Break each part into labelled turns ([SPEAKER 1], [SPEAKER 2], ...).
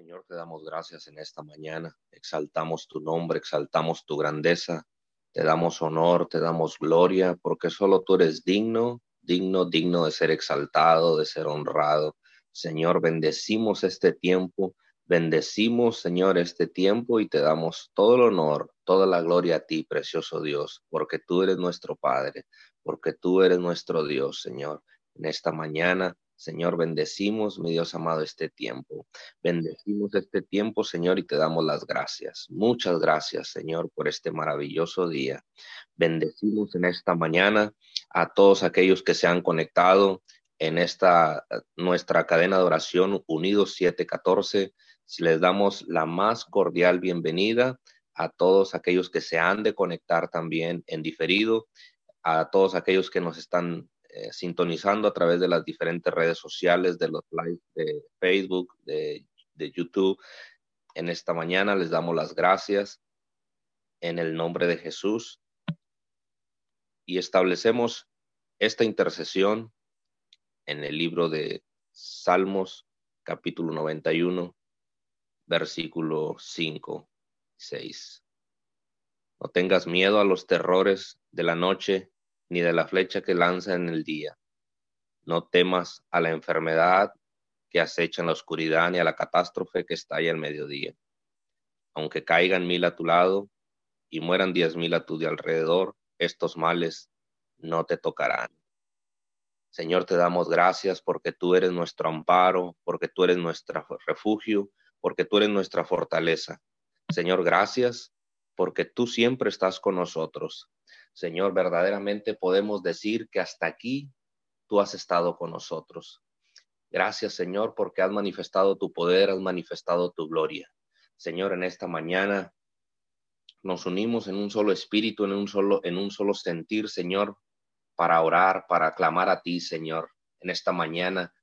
[SPEAKER 1] Señor, te damos gracias en esta mañana. Exaltamos tu nombre, exaltamos tu grandeza. Te damos honor, te damos gloria, porque solo tú eres digno, digno, digno de ser exaltado, de ser honrado. Señor, bendecimos este tiempo, bendecimos, Señor, este tiempo y te damos todo el honor, toda la gloria a ti, precioso Dios, porque tú eres nuestro Padre, porque tú eres nuestro Dios, Señor. En esta mañana Señor, bendecimos, mi Dios amado, este tiempo. Bendecimos este tiempo, Señor, y te damos las gracias. Muchas gracias, Señor, por este maravilloso día. Bendecimos en esta mañana a todos aquellos que se han conectado en esta nuestra cadena de oración Unidos 714. Les damos la más cordial bienvenida a todos aquellos que se han de conectar también en diferido, a todos aquellos que nos están eh, sintonizando a través de las diferentes redes sociales, de los live de Facebook, de, de YouTube. En esta mañana les damos las gracias en el nombre de Jesús y establecemos esta intercesión en el libro de Salmos, capítulo 91, versículo 5 6. No tengas miedo a los terrores de la noche, ni de la flecha que lanza en el día. No temas a la enfermedad que acecha en la oscuridad, ni a la catástrofe que estalla al mediodía. Aunque caigan mil a tu lado y mueran diez mil a tu de alrededor, estos males no te tocarán. Señor, te damos gracias porque tú eres nuestro amparo, porque tú eres nuestro refugio, porque tú eres nuestra fortaleza. Señor, gracias porque tú siempre estás con nosotros. Señor, verdaderamente podemos decir que hasta aquí tú has estado con nosotros. Gracias, Señor, porque has manifestado tu poder, has manifestado tu gloria. Señor, en esta mañana nos unimos en un solo espíritu, en un solo, en un solo sentir, Señor, para orar, para clamar a ti, Señor. En esta mañana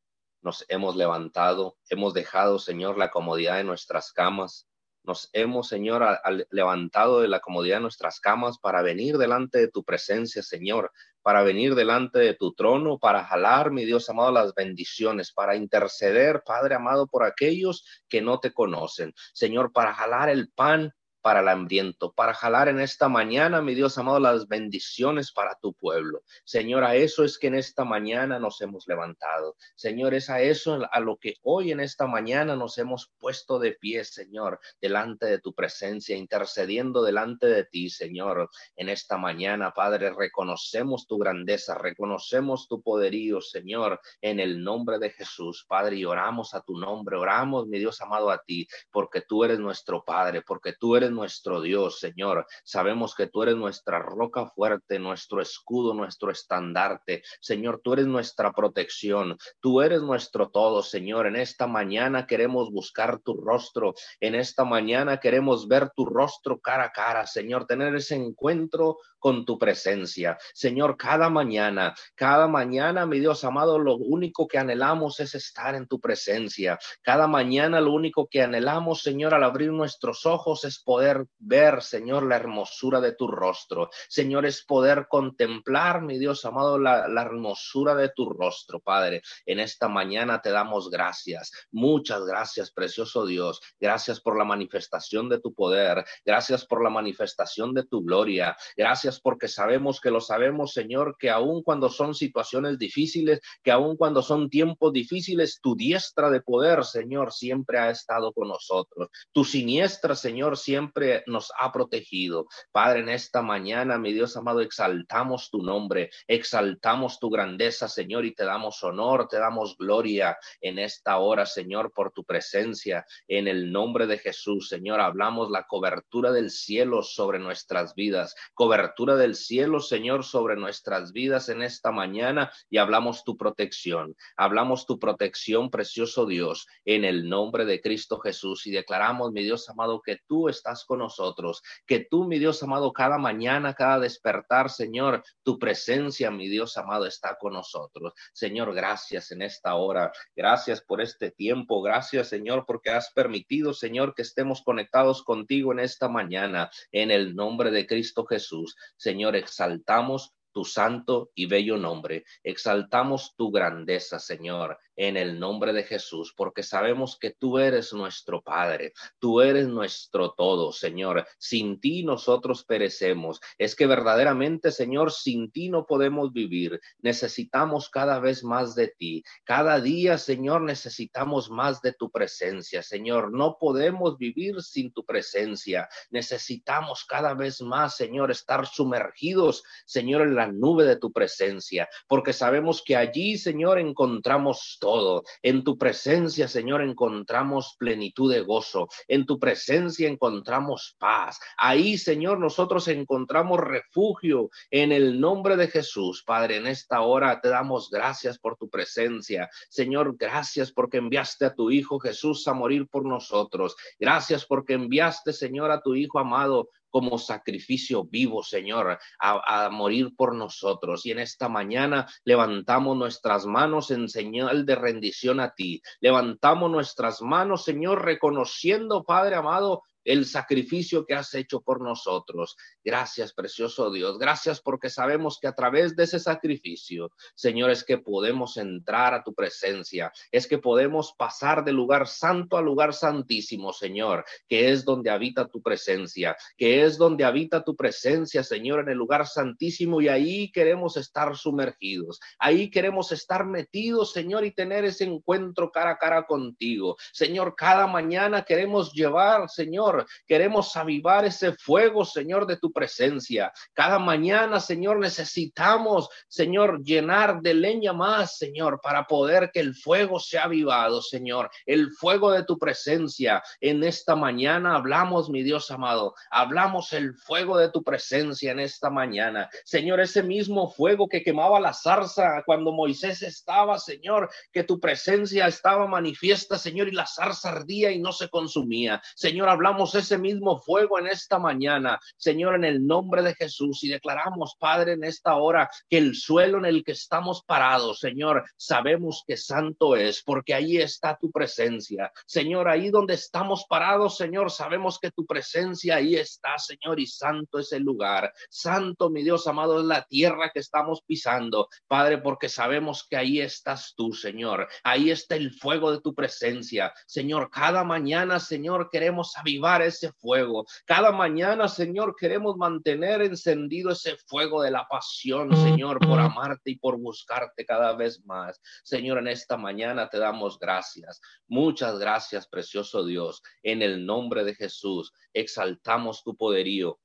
[SPEAKER 1] nos hemos levantado, hemos dejado, Señor, la comodidad de nuestras camas, nos hemos, Señor, levantado de la comodidad de nuestras camas para venir delante de tu presencia, Señor, para venir delante de tu trono, para jalar, mi Dios amado, las bendiciones, para interceder, Padre amado, por aquellos que no te conocen. Señor, para jalar el pan para el hambriento, para jalar en esta mañana, mi Dios amado, las bendiciones para tu pueblo. Señor, a eso es que en esta mañana nos hemos levantado. Señor, es a eso a lo que hoy en esta mañana nos hemos puesto de pie, Señor, delante de tu presencia, intercediendo delante de ti, Señor. En esta mañana, Padre, reconocemos tu grandeza, reconocemos tu poderío, Señor, en el nombre de Jesús, Padre, y oramos a tu nombre, oramos, mi Dios amado, a ti, porque tú eres nuestro Padre, porque tú eres nuestro Dios, Señor. Sabemos que tú eres nuestra roca fuerte, nuestro escudo, nuestro estandarte. Señor, tú eres nuestra protección. Tú eres nuestro todo, Señor. En esta mañana queremos buscar tu rostro. En esta mañana queremos ver tu rostro cara a cara, Señor. Tener ese encuentro con tu presencia. Señor, cada mañana, cada mañana, mi Dios amado, lo único que anhelamos es estar en tu presencia. Cada mañana lo único que anhelamos, Señor, al abrir nuestros ojos es poder ver, Señor, la hermosura de tu rostro. Señor, es poder contemplar, mi Dios amado, la, la hermosura de tu rostro, Padre. En esta mañana te damos gracias. Muchas gracias, precioso Dios. Gracias por la manifestación de tu poder. Gracias por la manifestación de tu gloria. Gracias porque sabemos que lo sabemos, Señor, que aun cuando son situaciones difíciles, que aun cuando son tiempos difíciles, tu diestra de poder, Señor, siempre ha estado con nosotros. Tu siniestra, Señor, siempre nos ha protegido. Padre, en esta mañana, mi Dios amado, exaltamos tu nombre, exaltamos tu grandeza, Señor, y te damos honor, te damos gloria en esta hora, Señor, por tu presencia. En el nombre de Jesús, Señor, hablamos la cobertura del cielo sobre nuestras vidas, cobertura del cielo, Señor, sobre nuestras vidas en esta mañana y hablamos tu protección. Hablamos tu protección, precioso Dios, en el nombre de Cristo Jesús y declaramos, mi Dios amado, que tú estás con nosotros, que tú, mi Dios amado, cada mañana, cada despertar, Señor, tu presencia, mi Dios amado, está con nosotros. Señor, gracias en esta hora. Gracias por este tiempo. Gracias, Señor, porque has permitido, Señor, que estemos conectados contigo en esta mañana, en el nombre de Cristo Jesús. Señor, exaltamos tu santo y bello nombre. Exaltamos tu grandeza, Señor, en el nombre de Jesús, porque sabemos que tú eres nuestro Padre, tú eres nuestro todo, Señor. Sin ti nosotros perecemos. Es que verdaderamente, Señor, sin ti no podemos vivir. Necesitamos cada vez más de ti. Cada día, Señor, necesitamos más de tu presencia, Señor. No podemos vivir sin tu presencia. Necesitamos cada vez más, Señor, estar sumergidos, Señor, en la nube de tu presencia, porque sabemos que allí, Señor, encontramos todo. En tu presencia, Señor, encontramos plenitud de gozo. En tu presencia encontramos paz. Ahí, Señor, nosotros encontramos refugio en el nombre de Jesús. Padre, en esta hora te damos gracias por tu presencia. Señor, gracias porque enviaste a tu Hijo Jesús a morir por nosotros. Gracias porque enviaste, Señor, a tu Hijo amado como sacrificio vivo, Señor, a, morir por nosotros. Y en esta mañana levantamos nuestras manos en señal de rendición a ti. Levantamos nuestras manos, Señor, reconociendo, Padre amado, el sacrificio que has hecho por nosotros. Gracias, precioso Dios. Gracias porque sabemos que a través de ese sacrificio, Señor, es que podemos entrar a tu presencia, es que podemos pasar de lugar santo a lugar santísimo, Señor, que es donde habita tu presencia, que es donde habita tu presencia, Señor, en el lugar santísimo y ahí queremos estar sumergidos, ahí queremos estar metidos, Señor, y tener ese encuentro cara a cara contigo. Señor, cada mañana queremos llevar, Señor, Queremos avivar ese fuego, Señor, de tu presencia. Cada mañana, Señor, necesitamos, Señor, llenar de leña más, Señor, para poder que el fuego sea avivado, Señor. El fuego de tu presencia. En esta mañana hablamos, mi Dios amado, hablamos el fuego de tu presencia en esta mañana. Señor, ese mismo fuego que quemaba la zarza cuando Moisés estaba, Señor, que tu presencia estaba manifiesta, Señor, y la zarza ardía y no se consumía. Señor, hablamos ese mismo fuego en esta mañana, Señor, en el nombre de Jesús. Y declaramos, Padre, en esta hora que el suelo en el que estamos parados, Señor, sabemos que santo es, porque ahí está tu presencia. Señor, ahí donde estamos parados, Señor, sabemos que tu presencia ahí está, Señor, y santo es el lugar. Santo, mi Dios amado, es la tierra que estamos pisando, Padre, porque sabemos que ahí estás tú, Señor. Ahí está el fuego de tu presencia. Señor, cada mañana, Señor, queremos avivar ese fuego. Cada mañana, Señor, queremos mantener encendido ese fuego de la pasión, Señor, por amarte y por buscarte cada vez más. Señor, en esta mañana te damos gracias. Muchas gracias, precioso Dios. En el nombre de Jesús, exaltamos tu poderío.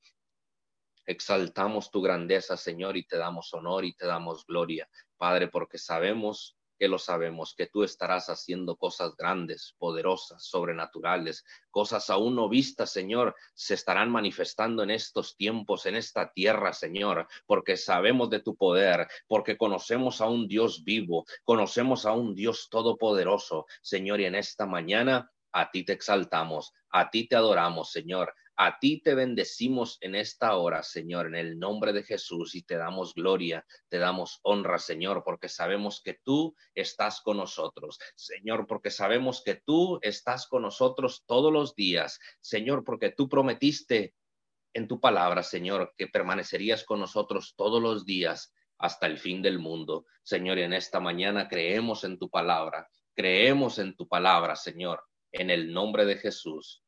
[SPEAKER 1] Exaltamos tu grandeza, Señor, y te damos honor y te damos gloria, Padre, porque sabemos que lo sabemos, que tú estarás haciendo cosas grandes, poderosas, sobrenaturales, cosas aún no vistas, Señor, se estarán manifestando en estos tiempos, en esta tierra, Señor, porque sabemos de tu poder, porque conocemos a un Dios vivo, conocemos a un Dios todopoderoso, Señor, y en esta mañana a ti te exaltamos, a ti te adoramos, Señor. A ti te bendecimos en esta hora, Señor, en el nombre de Jesús, y te damos gloria, te damos honra, Señor, porque sabemos que tú estás con nosotros. Señor, porque sabemos que tú estás con nosotros todos los días. Señor, porque tú prometiste en tu palabra, Señor, que permanecerías con nosotros todos los días hasta el fin del mundo. Señor, y en esta mañana creemos en tu palabra, creemos en tu palabra, Señor, en el nombre de Jesús.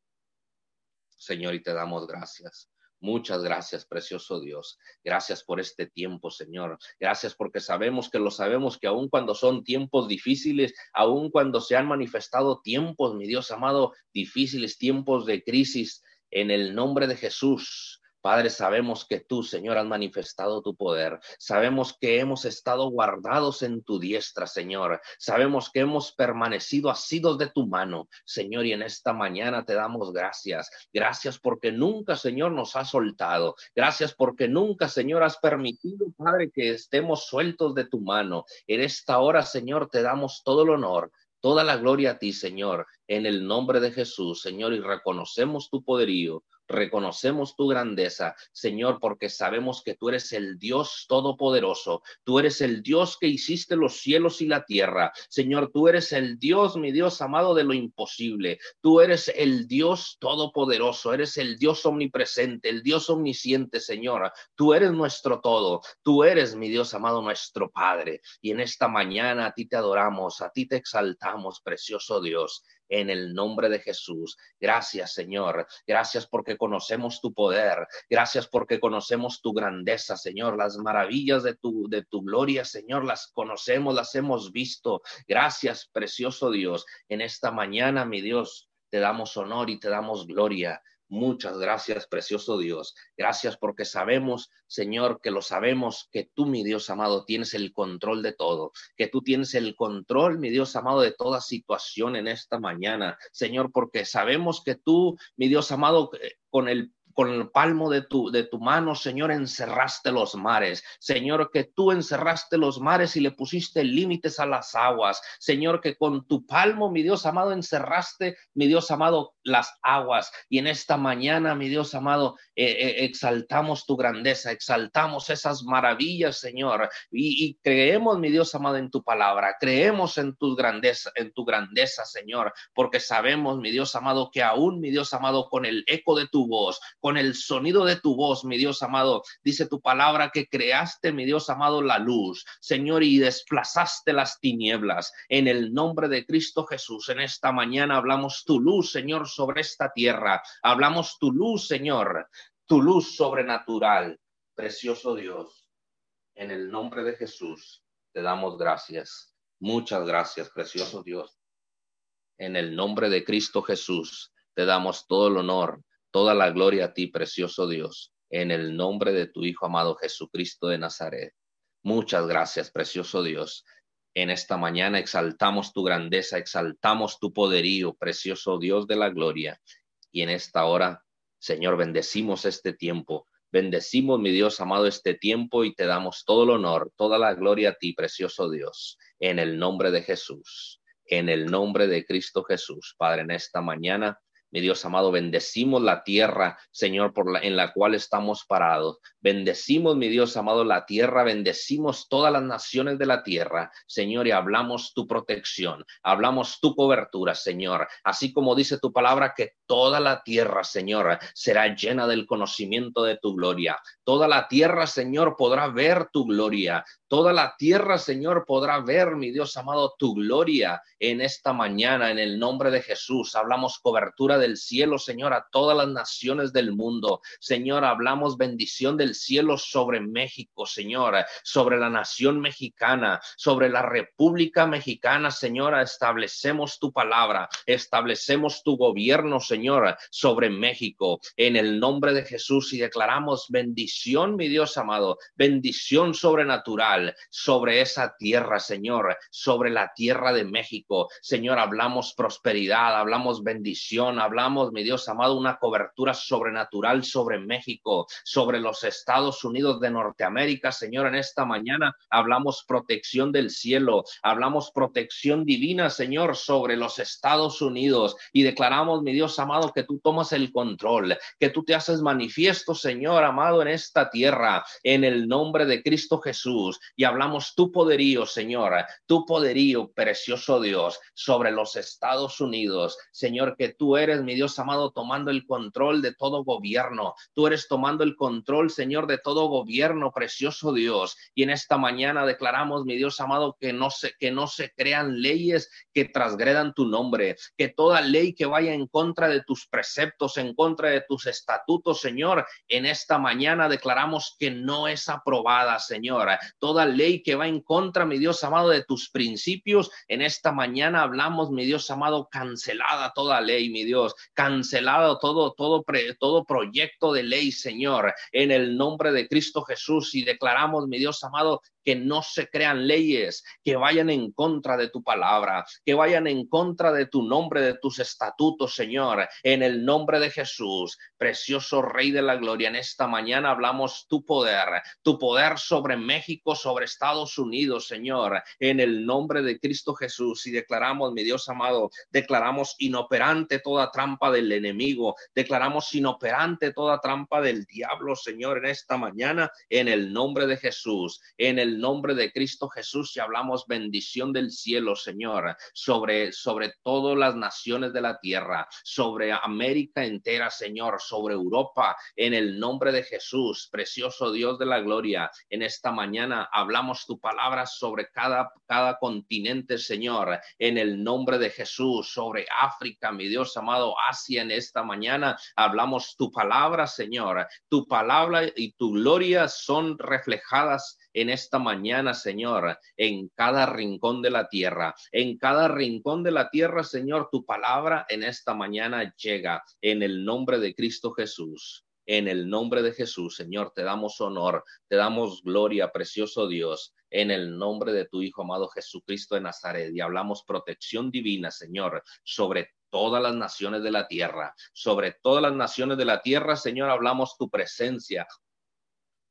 [SPEAKER 1] Señor, y te damos gracias. Muchas gracias, precioso Dios. Gracias por este tiempo, Señor. Gracias porque sabemos que lo sabemos que aun cuando son tiempos difíciles, aun cuando se han manifestado tiempos, mi Dios amado, difíciles, tiempos de crisis, en el nombre de Jesús, Padre, sabemos que tú, Señor, has manifestado tu poder. Sabemos que hemos estado guardados en tu diestra, Señor. Sabemos que hemos permanecido asidos de tu mano, Señor, y en esta mañana te damos gracias. Gracias porque nunca, Señor, nos has soltado. Gracias porque nunca, Señor, has permitido, Padre, que estemos sueltos de tu mano. En esta hora, Señor, te damos todo el honor, toda la gloria a ti, Señor. En el nombre de Jesús, Señor, y reconocemos tu poderío, reconocemos tu grandeza, Señor, porque sabemos que tú eres el Dios todopoderoso, tú eres el Dios que hiciste los cielos y la tierra, Señor, tú eres el Dios, mi Dios amado, de lo imposible, tú eres el Dios todopoderoso, eres el Dios omnipresente, el Dios omnisciente, Señor, tú eres nuestro todo, tú eres, mi Dios amado, nuestro Padre, y en esta mañana a ti te adoramos, a ti te exaltamos, precioso Dios en el nombre de Jesús. Gracias, Señor. Gracias porque conocemos tu poder. Gracias porque conocemos tu grandeza, Señor. Las maravillas de tu, de tu gloria, Señor, las conocemos, las hemos visto. Gracias, precioso Dios. En esta mañana, mi Dios, te damos honor y te damos gloria. Muchas gracias, precioso Dios. Gracias porque sabemos, Señor, que lo sabemos, que tú, mi Dios amado, tienes el control de todo, que tú tienes el control, mi Dios amado, de toda situación en esta mañana. Señor, porque sabemos que tú, mi Dios amado, eh, con el con el palmo de tu, de tu mano, Señor, encerraste los mares. Señor, que tú encerraste los mares y le pusiste límites a las aguas. Señor, que con tu palmo, mi Dios amado, encerraste, mi Dios amado, las aguas. Y en esta mañana, mi Dios amado, eh, eh, exaltamos tu grandeza, exaltamos esas maravillas, Señor. Y, y, creemos, mi Dios amado, en tu palabra. Creemos en tu grandeza, en tu grandeza, Señor, porque sabemos, mi Dios amado, que aún, mi Dios amado, con el eco de tu voz, con el sonido de tu voz, mi Dios amado. Dice tu palabra que creaste, mi Dios amado, la luz, Señor, y desplazaste las tinieblas. En el nombre de Cristo Jesús, en esta mañana hablamos tu luz, Señor, sobre esta tierra. Hablamos tu luz, Señor, tu luz sobrenatural. Precioso Dios, en el nombre de Jesús, te damos gracias. Muchas gracias, precioso Dios. En el nombre de Cristo Jesús, te damos todo el honor, Toda la gloria a ti, precioso Dios, en el nombre de tu Hijo amado Jesucristo de Nazaret. Muchas gracias, precioso Dios. En esta mañana exaltamos tu grandeza, exaltamos tu poderío, precioso Dios de la gloria. Y en esta hora, Señor, bendecimos este tiempo. Bendecimos, mi Dios amado, este tiempo y te damos todo el honor, toda la gloria a ti, precioso Dios, en el nombre de Jesús, en el nombre de Cristo Jesús. Padre, en esta mañana mi Dios amado, bendecimos la tierra, Señor, por la, en la cual estamos parados. Bendecimos, mi Dios amado, la tierra, bendecimos todas las naciones de la tierra, Señor, y hablamos tu protección, hablamos tu cobertura, Señor. Así como dice tu palabra, que toda la tierra, Señor, será llena del conocimiento de tu gloria. Toda la tierra, Señor, podrá ver tu gloria. Toda la tierra, Señor, podrá ver, mi Dios amado, tu gloria en esta mañana, en el nombre de Jesús. Hablamos cobertura del cielo, Señor, a todas las naciones del mundo. Señor, hablamos bendición del cielo sobre México, Señor, sobre la nación mexicana, sobre la República Mexicana, Señora. Establecemos tu palabra, establecemos tu gobierno, Señor, sobre México, en el nombre de Jesús y declaramos bendición, mi Dios amado, bendición sobrenatural sobre esa tierra, Señor, sobre la tierra de México. Señor, hablamos prosperidad, hablamos bendición, hablamos, mi Dios amado, una cobertura sobrenatural sobre México, sobre los Estados Unidos de Norteamérica. Señor, en esta mañana hablamos protección del cielo, hablamos protección divina, Señor, sobre los Estados Unidos y declaramos, mi Dios amado, que tú tomas el control, que tú te haces manifiesto, Señor amado, en esta tierra, en el nombre de Cristo Jesús y hablamos tu poderío, Señor, tu poderío, precioso Dios, sobre los Estados Unidos. Señor, que tú eres, mi Dios amado, tomando el control de todo gobierno. Tú eres tomando el control, Señor, de todo gobierno, precioso Dios. Y en esta mañana declaramos, mi Dios amado, que no se, que no se crean leyes que transgredan tu nombre, que toda ley que vaya en contra de tus preceptos, en contra de tus estatutos, Señor, en esta mañana declaramos que no es aprobada, Señor toda ley que va en contra, mi Dios amado, de tus principios. En esta mañana hablamos, mi Dios amado, cancelada toda ley, mi Dios, cancelado todo, todo, todo proyecto de ley, Señor, en el nombre de Cristo Jesús y declaramos, mi Dios amado, que no se crean leyes que vayan en contra de tu palabra, que vayan en contra de tu nombre, de tus estatutos, Señor, en el nombre de Jesús, precioso Rey de la Gloria. En esta mañana hablamos tu poder, tu poder sobre México, sobre Estados Unidos, Señor, en el nombre de Cristo Jesús. Y declaramos, mi Dios amado, declaramos inoperante toda trampa del enemigo, declaramos inoperante toda trampa del diablo, Señor, en esta mañana, en el nombre de Jesús, en el nombre de Cristo Jesús, y hablamos bendición del cielo, Señor, sobre, sobre todas las naciones de la tierra, sobre América entera, Señor, sobre Europa, en el nombre de Jesús, precioso Dios de la gloria. En esta mañana hablamos tu palabra sobre cada, cada continente, Señor, en el nombre de Jesús, sobre África, mi Dios amado, Asia, en esta mañana hablamos tu palabra, Señor. Tu palabra y tu gloria son reflejadas en esta mañana, Señor, en cada rincón de la tierra. En cada rincón de la tierra, Señor, tu palabra en esta mañana llega en el nombre de Cristo Jesús. En el nombre de Jesús, Señor, te damos honor, te damos gloria, precioso Dios, en el nombre de tu Hijo amado Jesucristo de Nazaret. Y hablamos protección divina, Señor, sobre todas las naciones de la tierra. Sobre todas las naciones de la tierra, Señor, hablamos tu presencia,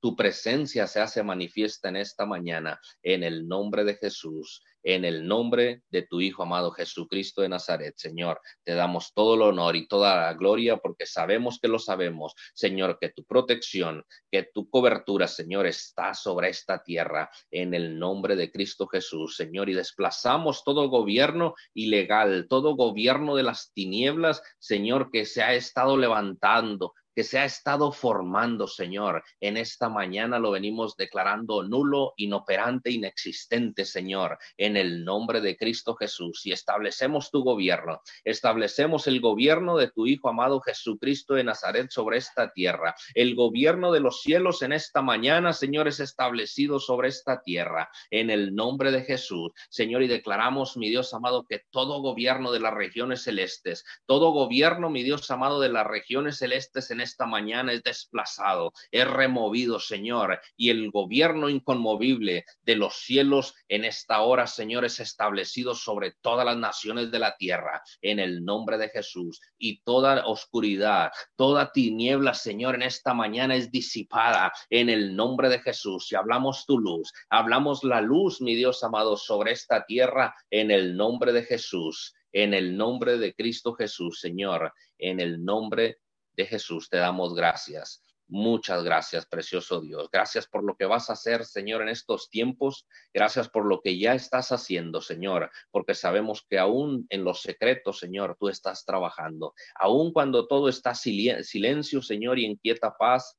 [SPEAKER 1] tu presencia se hace manifiesta en esta mañana en el nombre de Jesús, en el nombre de tu Hijo amado Jesucristo de Nazaret. Señor, te damos todo el honor y toda la gloria porque sabemos que lo sabemos, Señor, que tu protección, que tu cobertura, Señor, está sobre esta tierra en el nombre de Cristo Jesús, Señor, y desplazamos todo gobierno ilegal, todo gobierno de las tinieblas, Señor, que se ha estado levantando que se ha estado formando, Señor. En esta mañana lo venimos declarando nulo, inoperante, inexistente, Señor, en el nombre de Cristo Jesús. Y establecemos tu gobierno, establecemos el gobierno de tu Hijo amado Jesucristo de Nazaret sobre esta tierra. El gobierno de los cielos en esta mañana, Señor, es establecido sobre esta tierra, en el nombre de Jesús. Señor, y declaramos, mi Dios amado, que todo gobierno de las regiones celestes, todo gobierno, mi Dios amado, de las regiones celestes en esta mañana es desplazado, es removido, Señor, y el gobierno inconmovible de los cielos en esta hora, Señor, es establecido sobre todas las naciones de la tierra, en el nombre de Jesús. Y toda oscuridad, toda tiniebla, Señor, en esta mañana es disipada en el nombre de Jesús. Y hablamos tu luz, hablamos la luz, mi Dios amado, sobre esta tierra, en el nombre de Jesús en el nombre de Cristo Jesús, Señor, en el nombre de Jesús te damos gracias. Muchas gracias, precioso Dios. Gracias por lo que vas a hacer, Señor, en estos tiempos. Gracias por lo que ya estás haciendo, Señor, porque sabemos que aún en los secretos, Señor, tú estás trabajando. Aún cuando todo está silencio, Señor, y en quieta paz,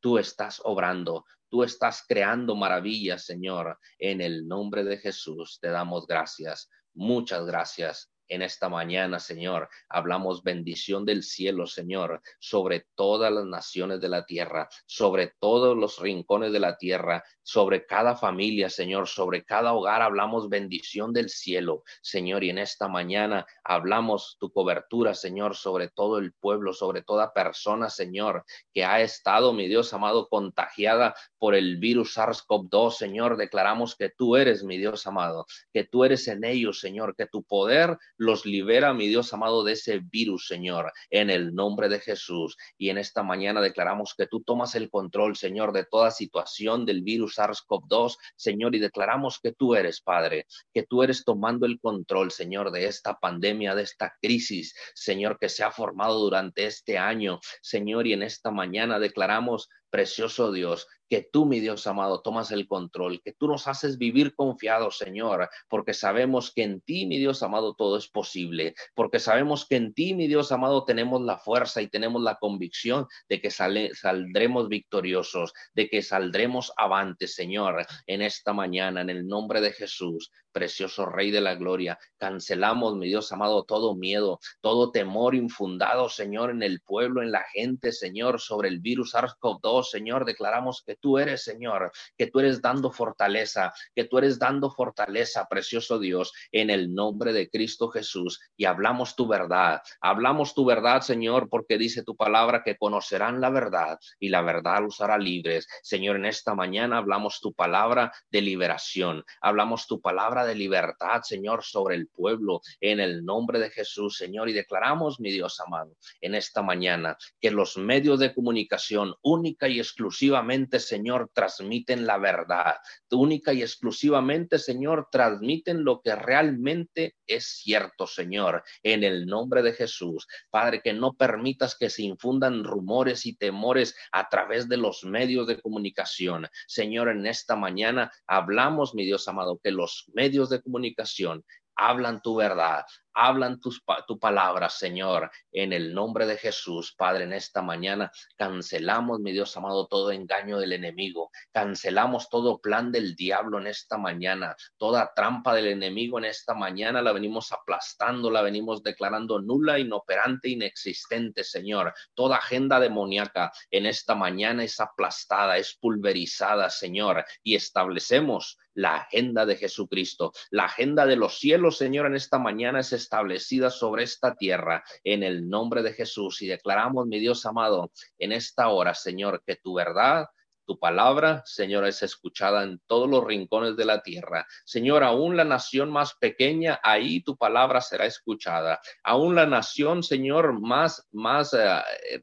[SPEAKER 1] tú estás obrando. Tú estás creando maravillas, Señor. En el nombre de Jesús te damos gracias. Muchas gracias en esta mañana, Señor. Hablamos bendición del cielo, Señor, sobre todas las naciones de la tierra, sobre todos los rincones de la tierra, sobre cada familia, Señor, sobre cada hogar. Hablamos bendición del cielo, Señor. Y en esta mañana hablamos tu cobertura, Señor, sobre todo el pueblo, sobre toda persona, Señor, que ha estado, mi Dios amado, contagiada por el virus SARS-CoV-2, Señor. Declaramos que tú eres, mi Dios amado, que tú eres en ellos, Señor, que tu poder los libera, mi Dios amado, de ese virus, Señor, en el nombre de Jesús. Y en esta mañana declaramos que tú tomas el control, Señor, de toda situación del virus SARS-CoV-2, Señor, y declaramos que tú eres, Padre, que tú eres tomando el control, Señor, de esta pandemia, de esta crisis, Señor, que se ha formado durante este año, Señor, y en esta mañana declaramos Precioso Dios, que tú, mi Dios amado, tomas el control, que tú nos haces vivir confiados, Señor, porque sabemos que en ti, mi Dios amado, todo es posible, porque sabemos que en ti, mi Dios amado, tenemos la fuerza y tenemos la convicción de que saldremos victoriosos, de que saldremos avantes, Señor, en esta mañana, en el nombre de Jesús precioso Rey de la Gloria. Cancelamos, mi Dios amado, todo miedo, todo temor infundado, Señor, en el pueblo, en la gente, Señor, sobre el virus SARS-CoV-2, Señor. Declaramos que tú eres, Señor, que tú eres dando fortaleza, que tú eres dando fortaleza, precioso Dios, en el nombre de Cristo Jesús. Y hablamos tu verdad, hablamos tu verdad, Señor, porque dice tu palabra que conocerán la verdad y la verdad los hará libres. Señor, en esta mañana hablamos tu palabra de liberación, hablamos tu palabra de libertad, Señor, sobre el pueblo, en el nombre de Jesús, Señor. Y declaramos, mi Dios amado, en esta mañana, que los medios de comunicación única y exclusivamente, Señor, transmiten la verdad. Única y exclusivamente, Señor, transmiten lo que realmente es cierto, Señor, en el nombre de Jesús. Padre, que no permitas que se infundan rumores y temores a través de los medios de comunicación. Señor, en esta mañana hablamos, mi Dios amado, que los medios de comunicación. Hablan tu verdad, hablan tus, tu palabra, Señor, en el nombre de Jesús, Padre, en esta mañana cancelamos, mi Dios amado, todo engaño del enemigo, cancelamos todo plan del diablo en esta mañana, toda trampa del enemigo en esta mañana. La venimos aplastando, la venimos declarando nula, inoperante, inexistente, Señor. Toda agenda demoníaca en esta mañana es aplastada, es pulverizada, Señor, y establecemos la agenda de Jesucristo. La agenda de los cielos, Señor, en esta mañana es establecida sobre esta tierra en el nombre de Jesús. Y declaramos, mi Dios amado, en esta hora, Señor, que tu verdad tu palabra, Señor, es escuchada en todos los rincones de la tierra. Señor, aún la nación más pequeña, ahí tu palabra será escuchada. Aún la nación, Señor, más, más eh,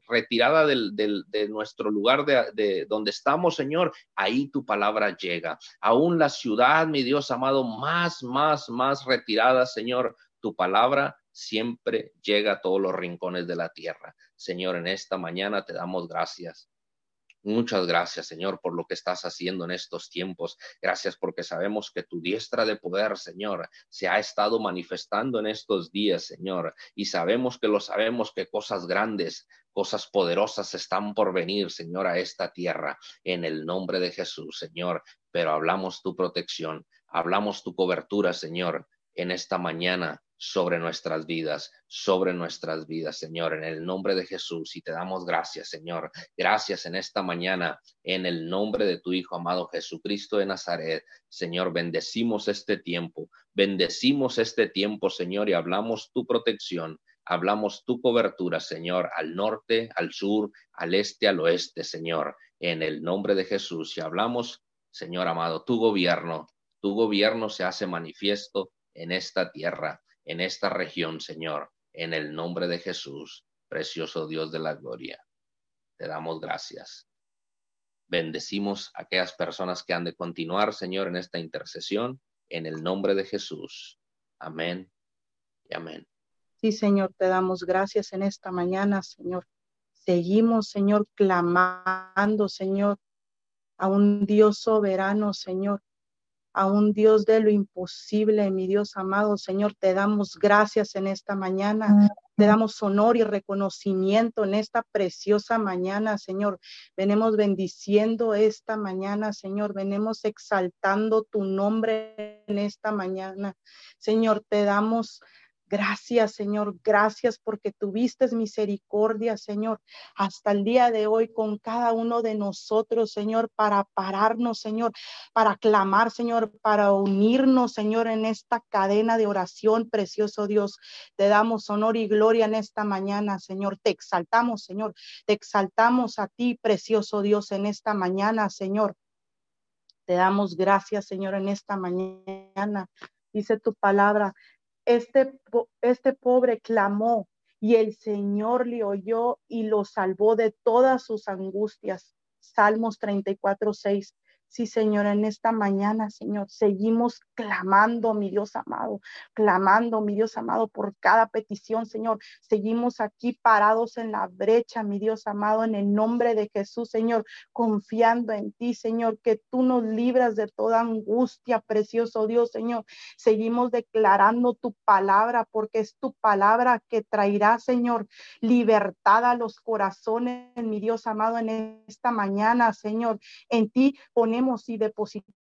[SPEAKER 1] retirada del, de nuestro lugar de, de donde estamos, Señor, ahí tu palabra llega. Aún la ciudad, mi Dios amado, más, más, más retirada, Señor, tu palabra siempre llega a todos los rincones de la tierra. Señor, en esta mañana te damos gracias. Muchas gracias, Señor, por lo que estás haciendo en estos tiempos. Gracias porque sabemos que tu diestra de poder, Señor, se ha estado manifestando en estos días, Señor. Y sabemos que lo sabemos que cosas grandes, cosas poderosas están por venir, Señor, a esta tierra, en el nombre de Jesús, Señor. Pero hablamos tu protección, hablamos tu cobertura, Señor, en esta mañana sobre nuestras vidas, sobre nuestras vidas, Señor, en el nombre de Jesús. Y te damos gracias, Señor. Gracias en esta mañana, en el nombre de tu Hijo amado Jesucristo de Nazaret. Señor, bendecimos este tiempo, bendecimos este tiempo, Señor, y hablamos tu protección. Hablamos tu cobertura, Señor, al norte, al sur, al este, al oeste, Señor, en el nombre de Jesús. Y hablamos, Señor amado, tu gobierno, tu gobierno se hace manifiesto en esta tierra en esta región, Señor, en el nombre de Jesús, precioso Dios de la gloria. Te damos gracias. Bendecimos a aquellas personas que han de continuar, Señor, en esta intercesión, en el nombre de Jesús. Amén y amén.
[SPEAKER 2] Sí, Señor, te damos gracias en esta mañana, Señor. Seguimos, Señor, clamando, Señor, a un Dios soberano, Señor, a un Dios de lo imposible, mi Dios amado. Señor, te damos gracias en esta mañana. Te damos honor y reconocimiento en esta preciosa mañana, Señor. Venemos bendiciendo esta mañana, Señor. Venemos exaltando tu nombre en esta mañana. Señor, te damos Gracias, Señor. Gracias porque tuviste misericordia, Señor, hasta el día de hoy con cada uno de nosotros, Señor, para pararnos, Señor, para clamar, Señor, para unirnos, Señor, en esta cadena de oración, precioso Dios. Te damos honor y gloria en esta mañana, Señor. Te exaltamos, Señor. Te exaltamos a ti, precioso Dios, en esta mañana, Señor. Te damos gracias, Señor, en esta mañana. Dice tu palabra este, este pobre clamó y el Señor le oyó y lo salvó de todas sus angustias. Salmos 34, 6. Sí, Señor, en esta mañana, Señor, seguimos clamando, mi Dios amado, clamando, mi Dios amado, por cada petición, Señor. Seguimos aquí parados en la brecha, mi Dios amado, en el nombre de Jesús, Señor, confiando en ti, Señor, que tú nos libras de toda angustia, precioso Dios, Señor. Seguimos declarando tu palabra, porque es tu palabra que traerá, Señor, libertad a los corazones, mi Dios amado, en esta mañana, Señor. En ti ponemos y depositamos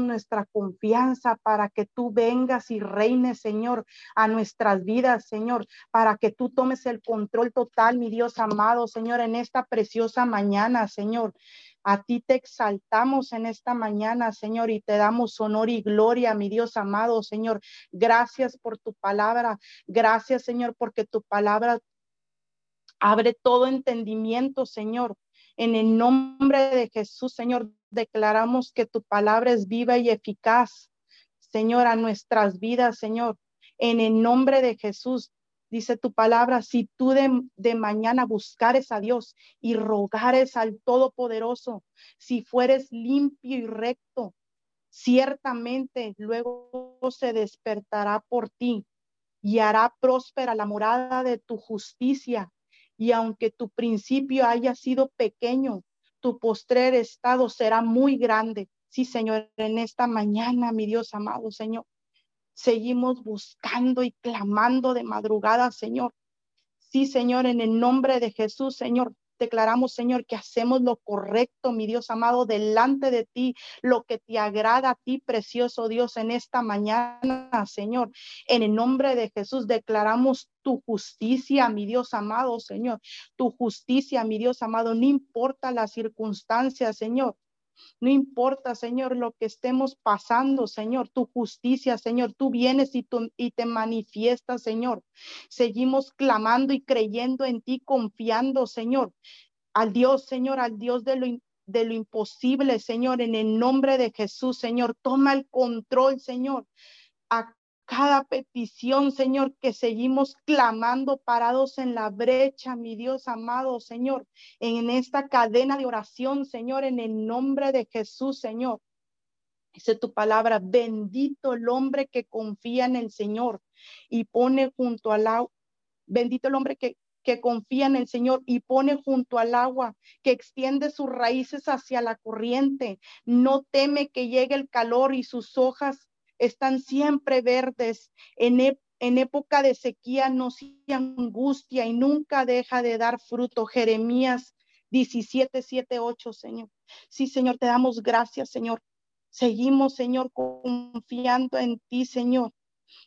[SPEAKER 2] nuestra confianza para que tú vengas y reines, Señor, a nuestras vidas, Señor, para que tú tomes el control total, mi Dios amado, Señor, en esta preciosa mañana, Señor. A ti te exaltamos en esta mañana, Señor, y te damos honor y gloria, mi Dios amado, Señor. Gracias por tu palabra. Gracias, Señor, porque tu palabra abre todo entendimiento, Señor. En el nombre de Jesús, Señor, declaramos que tu palabra es viva y eficaz. Señor, a nuestras vidas, Señor, en el nombre de Jesús. Dice tu palabra, si tú de, mañana buscares a Dios y rogares al Todopoderoso, si fueres limpio y recto, ciertamente luego se despertará por ti y hará próspera la morada de tu justicia. Y aunque tu principio haya sido pequeño, tu postrer estado será muy grande. Sí, Señor, en esta mañana, mi Dios amado, Señor, seguimos buscando y clamando de madrugada, Señor. Sí, Señor, en el nombre de Jesús, Señor, declaramos, Señor, que hacemos lo correcto, mi Dios amado, delante de ti, lo que te agrada a ti, precioso Dios, en esta mañana, Señor. En el nombre de Jesús declaramos tu justicia, mi Dios amado, Señor. Tu justicia, mi Dios amado, no importa las circunstancias, Señor. No importa, Señor, lo que estemos pasando, Señor, tu justicia, Señor, tú vienes y, y te manifiestas, Señor. Seguimos clamando y creyendo en ti, confiando, Señor, al Dios, Señor, al Dios de lo, de lo imposible, Señor, en el nombre de Jesús, Señor. Toma el control, Señor cada petición, Señor, que seguimos clamando parados en la brecha, mi Dios amado, Señor, en esta cadena de oración, Señor, en el nombre de Jesús, Señor. Dice tu palabra, bendito el hombre que confía en el Señor y pone junto al agua, bendito el hombre que, que confía en el Señor y pone junto al agua, que extiende sus raíces hacia la corriente, no teme que llegue el calor y sus hojas están siempre verdes. En, en época de sequía no se angustia y nunca deja de dar fruto. Jeremías 17, 7, 8, Señor. Sí, Señor, te damos gracias, Señor. Seguimos, Señor, confiando en ti, Señor.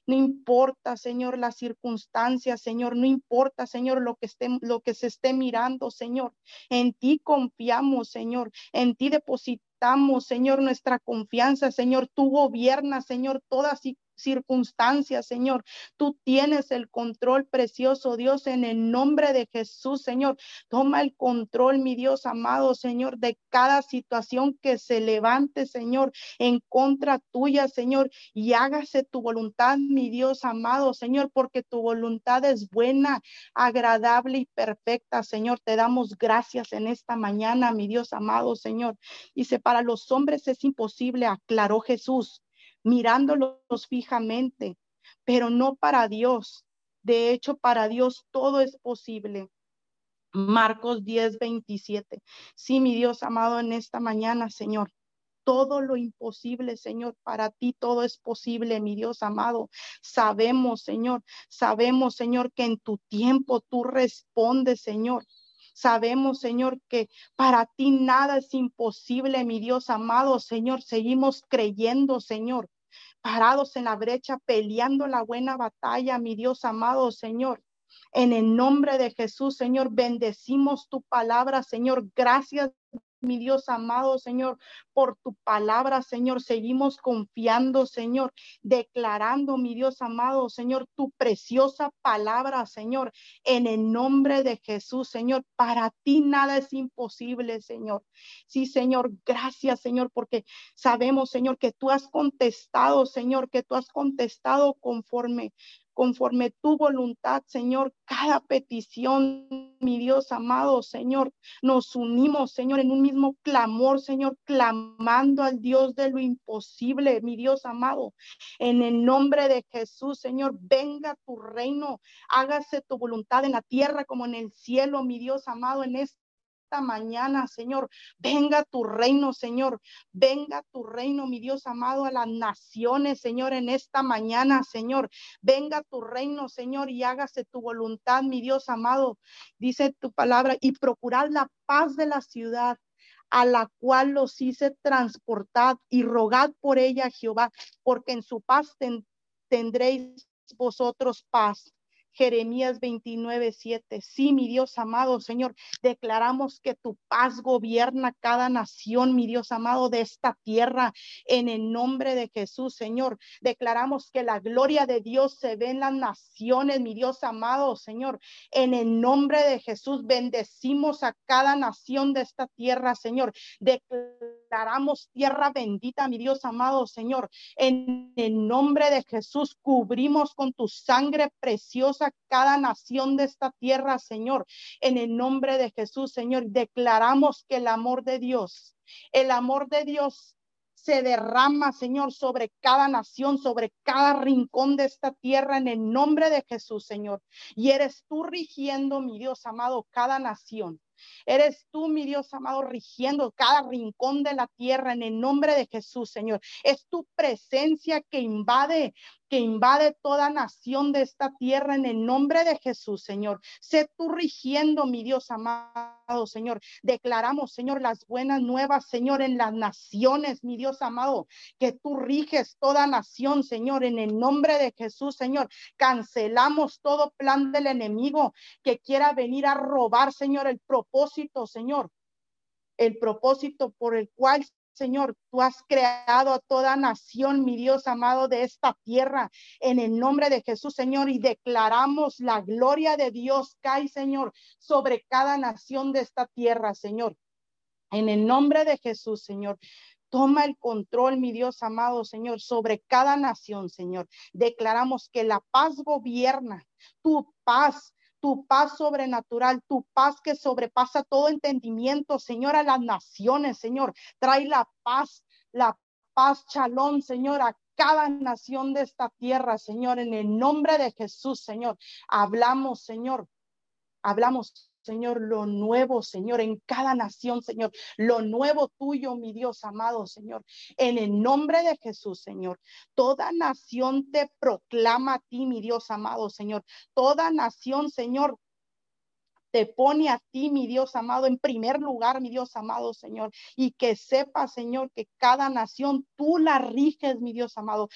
[SPEAKER 2] No importa, Señor, las circunstancias, Señor, no importa, Señor, lo que esté, lo que se esté mirando, Señor. En ti confiamos, Señor. En ti depositamos Señor, nuestra confianza, Señor. Tú gobiernas, Señor, todas circunstancias, Señor. Tú tienes el control precioso, Dios, en el nombre de Jesús, Señor. Toma el control, mi Dios amado, Señor, de cada situación que se levante, Señor, en contra tuya, Señor, y hágase tu voluntad, mi Dios amado, Señor, porque tu voluntad es buena, agradable y perfecta, Señor. Te damos gracias en esta mañana, mi Dios amado, Señor. Dice, para los hombres es imposible, aclaró Jesús mirándolos fijamente, pero no para Dios. De hecho, para Dios todo es posible. Marcos 10, 27. Sí, mi Dios amado, en esta mañana, Señor, todo lo imposible, Señor, para ti todo es posible, mi Dios amado. Sabemos, Señor, sabemos, Señor, que en tu tiempo tú respondes, Señor. Sabemos, Señor, que para ti nada es imposible, mi Dios amado, Señor. Seguimos creyendo, Señor, parados en la brecha, peleando la buena batalla, mi Dios amado, Señor. En el nombre de Jesús, Señor, bendecimos tu palabra, Señor. Gracias mi Dios amado, Señor, por tu palabra, Señor. Seguimos confiando, Señor, declarando, mi Dios amado, Señor, tu preciosa palabra, Señor, en el nombre de Jesús, Señor. Para ti nada es imposible, Señor. Sí, Señor, gracias, Señor, porque sabemos, Señor, que tú has contestado, Señor, que tú has contestado conforme conforme tu voluntad, Señor, cada petición, mi Dios amado, Señor, nos unimos, Señor, en un mismo clamor, Señor, clamando al Dios de lo imposible, mi Dios amado, en el nombre de Jesús, Señor, venga tu reino, hágase tu voluntad en la tierra como en el cielo, mi Dios amado, en este mañana, Señor. Venga tu reino, Señor. Venga tu reino, mi Dios amado, a las naciones, Señor, en esta mañana, Señor. Venga tu reino, Señor, y hágase tu voluntad, mi Dios amado. Dice tu palabra, y procurad la paz de la ciudad a la cual los hice transportar y rogad por ella, Jehová, porque en su paz tendréis vosotros paz. Jeremías 29, 7. Sí, mi Dios amado, Señor, declaramos que tu paz gobierna cada nación, mi Dios amado, de esta tierra, en el nombre de Jesús, Señor. Declaramos que la gloria de Dios se ve en las naciones, mi Dios amado, Señor. En el nombre de Jesús, bendecimos a cada nación de esta tierra, Señor. Declaramos declaramos tierra bendita, mi Dios amado Señor. En el nombre de Jesús, cubrimos con tu sangre preciosa cada nación de esta tierra, Señor. En el nombre de Jesús, Señor, declaramos que el amor de Dios, el amor de Dios se derrama, Señor, sobre cada nación, sobre cada rincón de esta tierra, en el nombre de Jesús, Señor. Y eres tú rigiendo, mi Dios amado, cada nación. Eres tú, mi Dios amado, rigiendo cada rincón de la tierra en el nombre de Jesús, Señor. Es tu presencia que invade, que invade toda nación de esta tierra en el nombre de Jesús, Señor. Sé tú rigiendo, mi Dios amado, Señor. Declaramos, Señor, las buenas nuevas, Señor, en las naciones, mi Dios amado, que tú riges toda nación, Señor, en el nombre de Jesús, Señor. Cancelamos todo plan del enemigo que quiera venir a robar, Señor, el propósito, Señor. El propósito por el cual Señor, tú has creado a toda nación, mi Dios amado, de esta tierra, en el nombre de Jesús, Señor, y declaramos la gloria de Dios cae, Señor, sobre cada nación de esta tierra, Señor. En el nombre de Jesús, Señor. Toma el control, mi Dios amado, Señor, sobre cada nación, Señor. Declaramos que la paz gobierna, tu paz tu paz sobrenatural, tu paz que sobrepasa todo entendimiento, Señor, a las naciones, Señor. Trae la paz, la paz, chalón, Señor, a cada nación de esta tierra, Señor, en el nombre de Jesús, Señor. Hablamos, Señor, hablamos Señor, lo nuevo, Señor, en cada nación, Señor, lo nuevo tuyo, mi Dios amado, Señor, en el nombre de Jesús, Señor. Toda nación te proclama a ti, mi Dios amado, Señor. Toda nación, Señor, te pone a ti, mi Dios amado, en primer lugar, mi Dios amado, Señor, y que sepa, Señor, que cada nación tú la riges, mi Dios amado.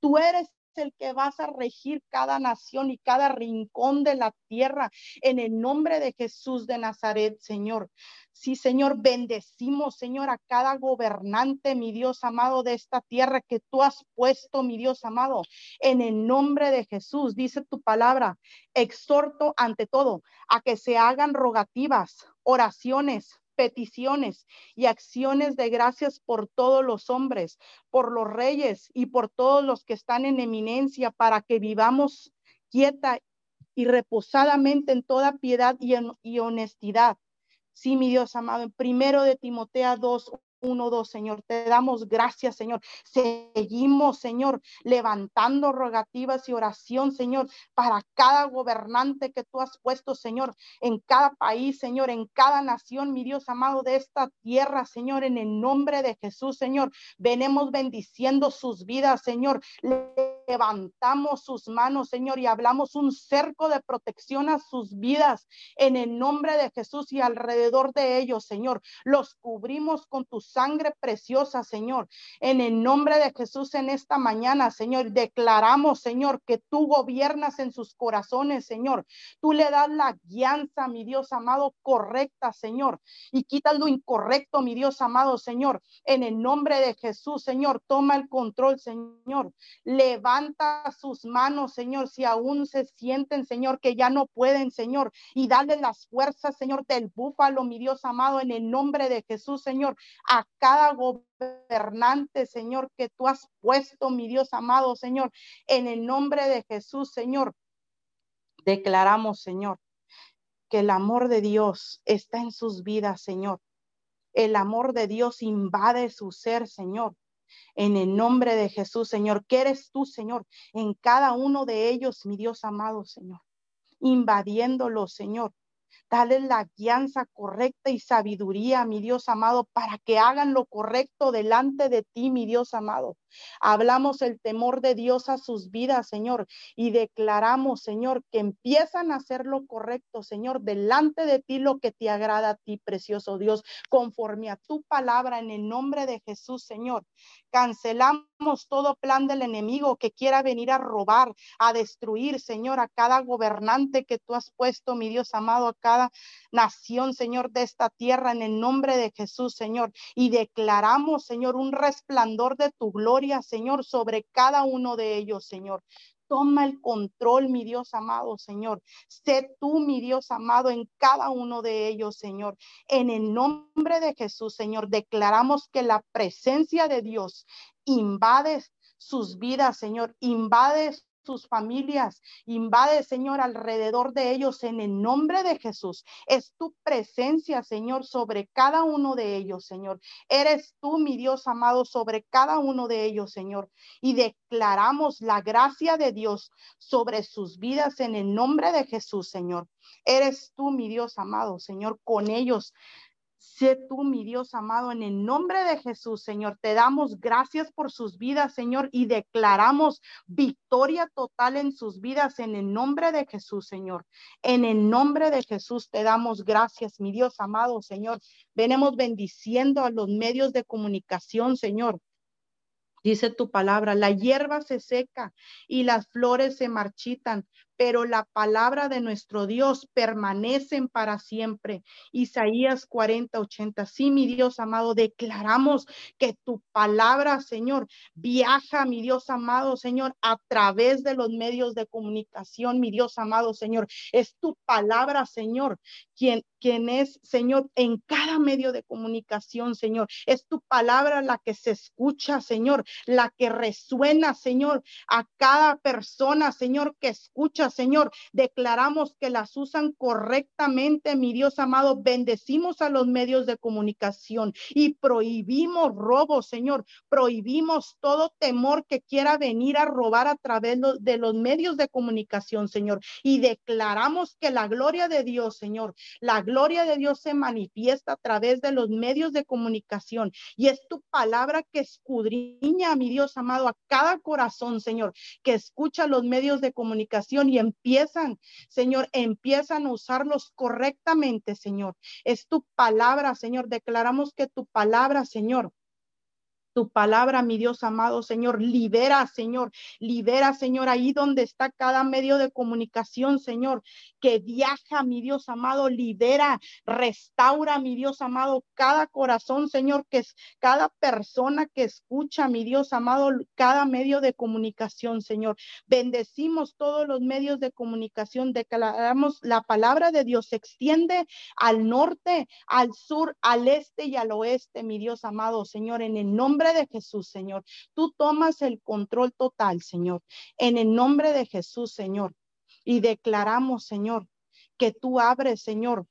[SPEAKER 2] Tú eres el que vas a regir cada nación y cada rincón de la tierra en el nombre de Jesús de Nazaret, Señor. Sí, Señor, bendecimos, Señor, a cada gobernante, mi Dios amado, de esta tierra que tú has puesto, mi Dios amado, en el nombre de Jesús. Dice tu palabra, exhorto ante todo a que se hagan rogativas, oraciones, peticiones y acciones de gracias por todos los hombres, por los reyes y por todos los que están en eminencia, para que vivamos quieta y reposadamente en toda piedad y, honestidad. Sí, mi Dios amado, en primero de Timoteo 2, uno, dos, Señor. Te damos gracias, Señor. Seguimos, Señor, levantando rogativas y oración, Señor, para cada gobernante que tú has puesto, Señor, en cada país, Señor, en cada nación, mi Dios amado, de esta tierra, Señor, en el nombre de Jesús, Señor. Venemos bendiciendo sus vidas, Señor. Levantamos sus manos, Señor, y hablamos un cerco de protección a sus vidas en el nombre de Jesús y alrededor de ellos, Señor. Los cubrimos con tus sangre preciosa, Señor. En el nombre de Jesús en esta mañana, Señor, declaramos, Señor, que tú gobiernas en sus corazones, Señor. Tú le das la guianza, mi Dios amado, correcta, Señor. Y quita lo incorrecto, mi Dios amado, Señor. En el nombre de Jesús, Señor, toma el control, Señor. Levanta sus manos, Señor, si aún se sienten, Señor, que ya no pueden, Señor. Y dale las fuerzas, Señor, del búfalo, mi Dios amado, en el nombre de Jesús, Señor a cada gobernante, Señor, que tú has puesto, mi Dios amado, Señor, en el nombre de Jesús, Señor. Declaramos, Señor, que el amor de Dios está en sus vidas, Señor. El amor de Dios invade su ser, Señor. En el nombre de Jesús, Señor, que eres tú, Señor, en cada uno de ellos, mi Dios amado, Señor, invadiéndolo, Señor, Dale la guianza correcta y sabiduría, mi Dios amado, para que hagan lo correcto delante de ti, mi Dios amado. Hablamos el temor de Dios a sus vidas, Señor, y declaramos, Señor, que empiezan a hacer lo correcto, Señor, delante de ti lo que te agrada a ti, precioso Dios, conforme a tu palabra en el nombre de Jesús, Señor. Cancelamos todo plan del enemigo que quiera venir a robar, a destruir, Señor, a cada gobernante que tú has puesto, mi Dios amado, a cada nación, Señor, de esta tierra, en el nombre de Jesús, Señor. Y declaramos, Señor, un resplandor de tu gloria, Señor, sobre cada uno de ellos, Señor. toma el control, mi Dios amado, Señor. Sé tú, mi Dios amado, en cada uno de ellos, Señor. En el nombre de Jesús, Señor, declaramos que la presencia de Dios invade sus vidas, Señor, invade sus familias. Invade, Señor, alrededor de ellos en el nombre de Jesús. Es tu presencia, Señor, sobre cada uno de ellos, Señor. Eres tú, mi Dios amado, sobre cada uno de ellos, Señor. Y declaramos la gracia de Dios sobre sus vidas en el nombre de Jesús, Señor. Eres tú, mi Dios amado, Señor, con ellos. Sé tú, mi Dios amado, en el nombre de Jesús, Señor. Te damos gracias por sus vidas, Señor, y declaramos victoria total en sus vidas en el nombre de Jesús, Señor. En el nombre de Jesús te damos gracias, mi Dios amado, Señor. Venemos bendiciendo a los medios de comunicación, Señor. Dice tu palabra, la hierba se seca y las flores se marchitan, pero la palabra de nuestro Dios permanecen para siempre. Isaías 40, 80. Sí, mi Dios amado, declaramos que tu palabra, Señor, viaja, mi Dios amado, Señor, a través de los medios de comunicación, mi Dios amado, Señor. Es tu palabra, Señor, quien, quien es, Señor, en cada medio de comunicación, Señor. Es tu palabra la que se escucha, Señor, la que resuena, Señor, a cada persona, Señor, que escucha Señor. Declaramos que las usan correctamente, mi Dios amado. Bendecimos a los medios de comunicación y prohibimos robo, Señor. Prohibimos todo temor que quiera venir a robar a través de los medios de comunicación, Señor. Y declaramos que la gloria de Dios, Señor, la gloria de Dios se manifiesta a través de los medios de comunicación. Y es tu palabra que escudriña, mi Dios amado, a cada corazón, Señor, que escucha los medios de comunicación y empiezan, Señor, empiezan a usarlos correctamente, Señor. Es tu palabra, Señor. Declaramos que tu palabra, Señor, tu palabra, mi Dios amado, Señor. Libera, Señor. Libera, Señor, ahí donde está cada medio de comunicación, Señor, que viaja, mi Dios amado. Libera, restaura, mi Dios amado, cada corazón, Señor, que es cada persona que escucha, mi Dios amado, cada medio de comunicación, Señor. Bendecimos todos los medios de comunicación. Declaramos la palabra de Dios se extiende al norte, al sur, al este y al oeste, mi Dios amado, Señor, en el nombre de Jesús, Señor. Tú tomas el control total, Señor. En el nombre de Jesús, Señor. Y declaramos, Señor, que tú abres, Señor,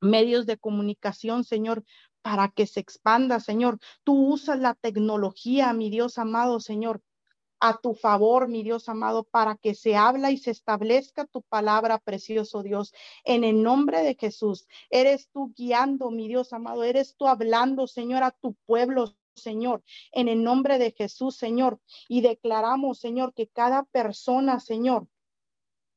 [SPEAKER 2] medios de comunicación, Señor, para que se expanda, Señor. Tú usas la tecnología, mi Dios amado, Señor, a tu favor, mi Dios amado, para que se habla y se establezca tu palabra, precioso Dios. En el nombre de Jesús, eres tú guiando, mi Dios amado, eres tú hablando, Señor, a tu pueblo, Señor, en el nombre de Jesús, Señor. Y declaramos, Señor, que cada persona, Señor,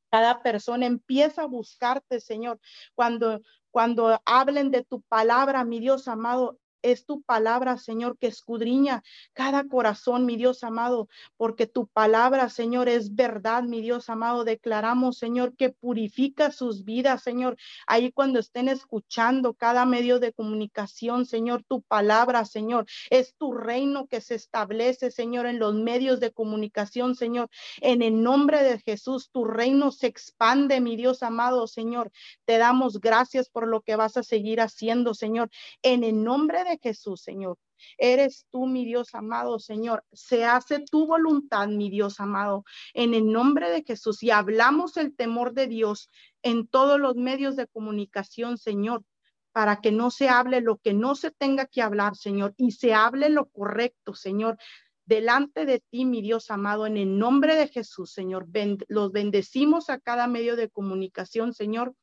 [SPEAKER 2] cada persona empieza a buscarte, Señor. Cuando, cuando hablen de tu palabra, mi Dios amado, es tu palabra, Señor, que escudriña cada corazón, mi Dios amado, porque tu palabra, Señor, es verdad, mi Dios amado. Declaramos, Señor, que purifica sus vidas, Señor. Ahí cuando estén escuchando cada medio de comunicación, Señor, tu palabra, Señor, es tu reino que se establece, Señor, en los medios de comunicación, Señor. En el nombre de Jesús, tu reino se expande, mi Dios amado, Señor. Te damos gracias por lo que vas a seguir haciendo, Señor. En el nombre de Jesús, Señor. Eres tú, mi Dios amado, Señor. Se hace tu voluntad, mi Dios amado, en el nombre de Jesús. Y hablamos el temor de Dios en todos los medios de comunicación, Señor, para que no se hable lo que no se tenga que hablar, Señor, y se hable lo correcto, Señor. Delante de ti, mi Dios amado, en el nombre de Jesús, Señor, los bendecimos a cada medio de comunicación, Señor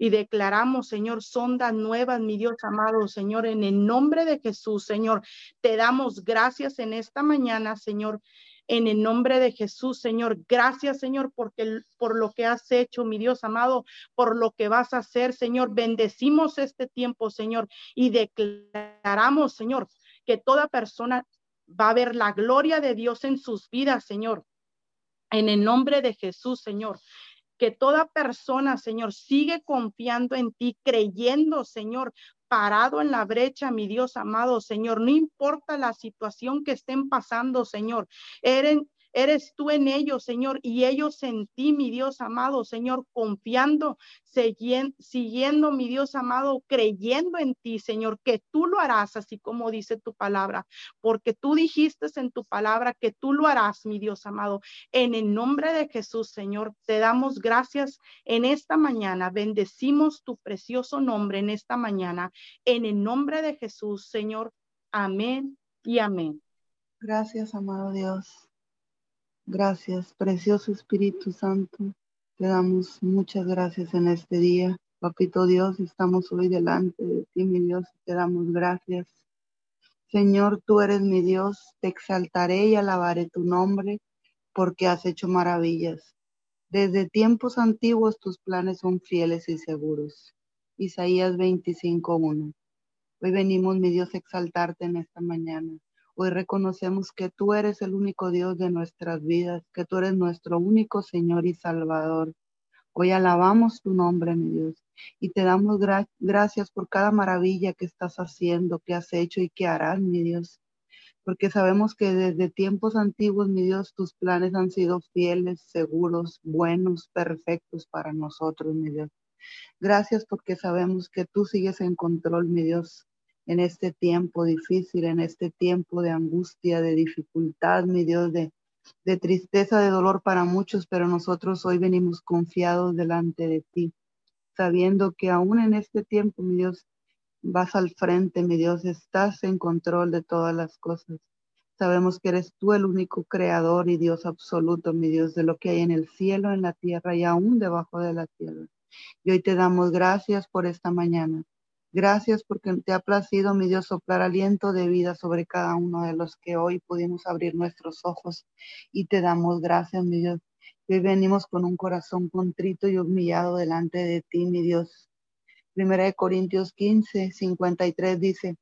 [SPEAKER 2] y declaramos, Señor, sondas nuevas, mi Dios amado, Señor, en el nombre de Jesús, Señor. Te damos gracias en esta mañana, Señor. En el nombre de Jesús, Señor, gracias, Señor, porque por lo que has hecho, mi Dios amado, por lo que vas a hacer, Señor. Bendecimos este tiempo, Señor, y declaramos, Señor, que toda persona va a ver la gloria de Dios en sus vidas, Señor. En el nombre de Jesús, Señor que toda persona, Señor, sigue confiando en ti, creyendo, Señor, parado en la brecha, mi Dios amado, Señor, no importa la situación que estén pasando, Señor, Eres tú en ellos, Señor, y ellos en ti, mi Dios amado, Señor, confiando, siguiendo, mi Dios amado, creyendo en ti, Señor, que tú lo harás, así como dice tu palabra, porque tú dijiste en tu palabra que tú lo harás, mi Dios amado. En el nombre de Jesús, Señor, te damos gracias en esta mañana. Bendecimos tu precioso nombre en esta mañana. En el nombre de Jesús, Señor. Amén y amén.
[SPEAKER 3] Gracias, amado Dios. Gracias, precioso Espíritu Santo. Te damos muchas gracias en este día. Papito Dios, estamos hoy delante de ti, mi Dios, te damos gracias. Señor, tú eres mi Dios, te exaltaré y alabaré tu nombre porque has hecho maravillas. Desde tiempos antiguos tus planes son fieles y seguros. Isaías 25.1. Hoy venimos, mi Dios, a exaltarte en esta mañana. Hoy reconocemos que tú eres el único Dios de nuestras vidas, que tú eres nuestro único Señor y Salvador. Hoy alabamos tu nombre, mi Dios, y te damos gracias por cada maravilla que estás haciendo, que has hecho y que harás, mi Dios. Porque sabemos que desde tiempos antiguos, mi Dios, tus planes han sido fieles, seguros, buenos, perfectos para nosotros, mi Dios. Gracias porque sabemos que tú sigues en control, mi Dios, en este tiempo difícil, en este tiempo de angustia, de dificultad, mi Dios, de, tristeza, de dolor para muchos, pero nosotros hoy venimos confiados delante de ti, sabiendo que aún en este tiempo, mi Dios, vas al frente, mi Dios, estás en control de todas las cosas. Sabemos que eres tú el único creador y Dios absoluto, mi Dios, de lo que hay en el cielo, en la tierra y aún debajo de la tierra. Y hoy te damos gracias por esta mañana. Gracias porque te ha placido, mi Dios, soplar aliento de vida sobre cada uno de los que hoy pudimos abrir nuestros ojos y te damos gracias, mi Dios. Hoy venimos con un corazón contrito y humillado delante de ti, mi Dios. Primera de Corintios 15, 53 dice,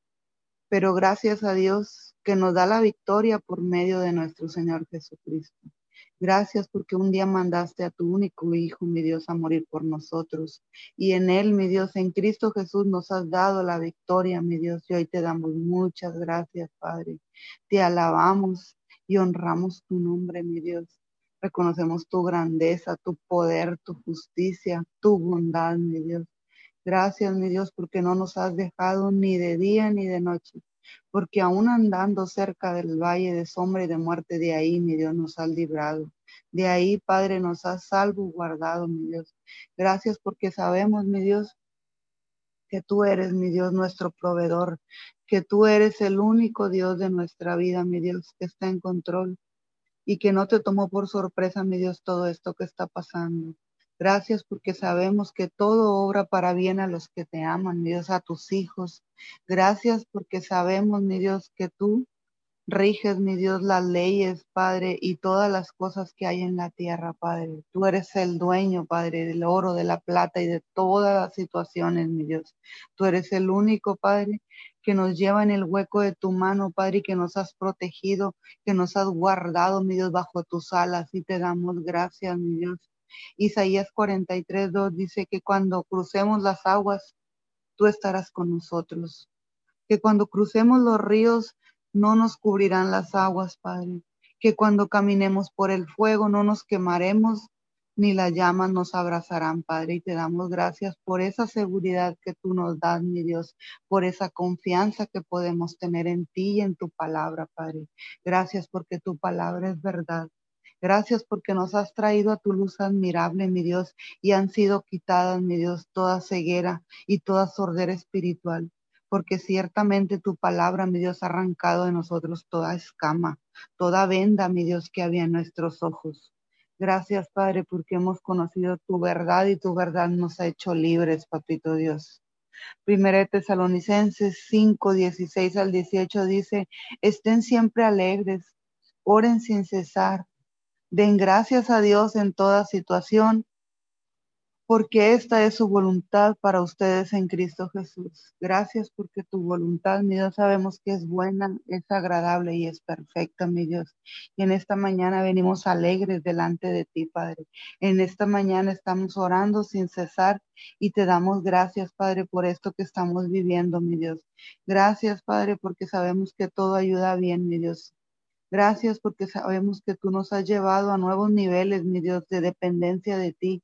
[SPEAKER 3] pero gracias a Dios que nos da la victoria por medio de nuestro Señor Jesucristo. Gracias porque un día mandaste a tu único Hijo, mi Dios, a morir por nosotros. Y en Él, mi Dios, en Cristo Jesús nos has dado la victoria, mi Dios. Y hoy te damos muchas gracias, Padre. Te alabamos y honramos tu nombre, mi Dios. Reconocemos tu grandeza, tu poder, tu justicia, tu bondad, mi Dios. Gracias, mi Dios, porque no nos has dejado ni de día ni de noche porque aún andando cerca del valle de sombra y de muerte, de ahí, mi Dios, nos has librado. De ahí, Padre, nos has salvo, guardado, mi Dios. Gracias porque sabemos, mi Dios, que tú eres, mi Dios, nuestro proveedor, que tú eres el único Dios de nuestra vida, mi Dios, que está en control y que no te tomó por sorpresa, mi Dios, todo esto que está pasando. Gracias porque sabemos que todo obra para bien a los que te aman, mi Dios, a tus hijos. Gracias porque sabemos, mi Dios, que tú riges, mi Dios, las leyes, Padre, y todas las cosas que hay en la tierra, Padre. Tú eres el dueño, Padre, del oro, de la plata y de todas las situaciones, mi Dios. Tú eres el único, Padre, que nos lleva en el hueco de tu mano, Padre, y que nos has protegido, que nos has guardado, mi Dios, bajo tus alas. Y te damos gracias, mi Dios. Isaías 43, 2 dice que cuando crucemos las aguas, tú estarás con nosotros. Que cuando crucemos los ríos, no nos cubrirán las aguas, Padre. Que cuando caminemos por el fuego, no nos quemaremos, ni las llamas nos abrazarán, Padre. Y te damos gracias por esa seguridad que tú nos das, mi Dios, por esa confianza que podemos tener en ti y en tu palabra, Padre. Gracias porque tu palabra es verdad. Gracias porque nos has traído a tu luz admirable, mi Dios, y han sido quitadas, mi Dios, toda ceguera y toda sordera espiritual. Porque ciertamente tu palabra, mi Dios, ha arrancado de nosotros toda escama, toda venda, mi Dios, que había en nuestros ojos. Gracias, Padre, porque hemos conocido tu verdad y tu verdad nos ha hecho libres, Papito Dios. Primera de Tesalonicenses 5, 16 al 18 dice, estén siempre alegres, oren sin cesar, Den gracias a Dios en toda situación, porque esta es su voluntad para ustedes en Cristo Jesús. Gracias porque tu voluntad, mi Dios, sabemos que es buena, es agradable y es perfecta, mi Dios. Y en esta mañana venimos alegres delante de ti, Padre. En esta mañana estamos orando sin cesar y te damos gracias, Padre, por esto que estamos viviendo, mi Dios. Gracias, Padre, porque sabemos que todo ayuda bien, mi Dios Gracias porque sabemos que tú nos has llevado a nuevos niveles, mi Dios, de dependencia de ti,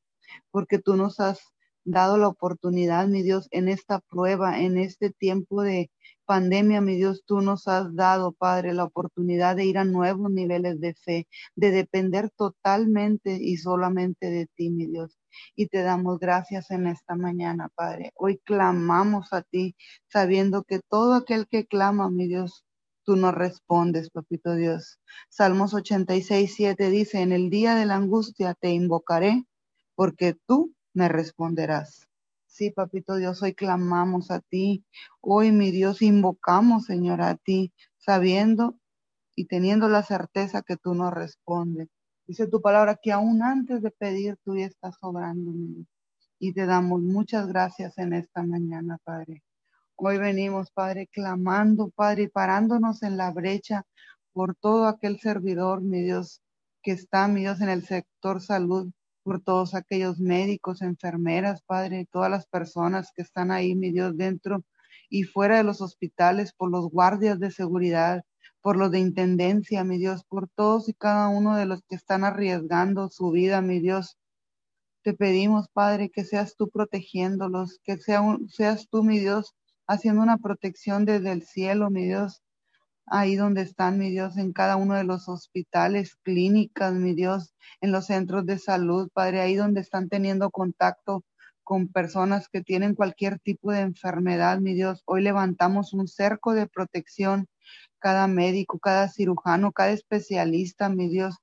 [SPEAKER 3] porque tú nos has dado la oportunidad, mi Dios, en esta prueba, en este tiempo de pandemia, mi Dios, tú nos has dado, Padre, la oportunidad de ir a nuevos niveles de fe, de depender totalmente y solamente de ti, mi Dios. Y te damos gracias en esta mañana, Padre. Hoy clamamos a ti, sabiendo que todo aquel que clama, mi Dios, tú nos respondes, papito Dios. Salmos 86, 7 dice, en el día de la angustia te invocaré, porque tú me responderás. Sí, papito Dios, hoy clamamos a ti. Hoy, mi Dios, invocamos, Señor, a ti, sabiendo y teniendo la certeza que tú nos respondes. Dice tu palabra que aún antes de pedir, tú ya estás obrando, Y te damos muchas gracias en esta mañana, Padre. Hoy venimos, Padre, clamando, Padre, parándonos en la brecha por todo aquel servidor, mi Dios, que está, mi Dios, en el sector salud, por todos aquellos médicos, enfermeras, Padre, todas las personas que están ahí, mi Dios, dentro y fuera de los hospitales, por los guardias de seguridad, por los de intendencia, mi Dios, por todos y cada uno de los que están arriesgando su vida, mi Dios. Te pedimos, Padre, que seas tú protegiéndolos, que sea seas tú, mi Dios, haciendo una protección desde el cielo, mi Dios, ahí donde están, mi Dios, en cada uno de los hospitales, clínicas, mi Dios, en los centros de salud, Padre, ahí donde están teniendo contacto con personas que tienen cualquier tipo de enfermedad, mi Dios. Hoy levantamos un cerco de protección, cada médico, cada cirujano, cada especialista, mi Dios,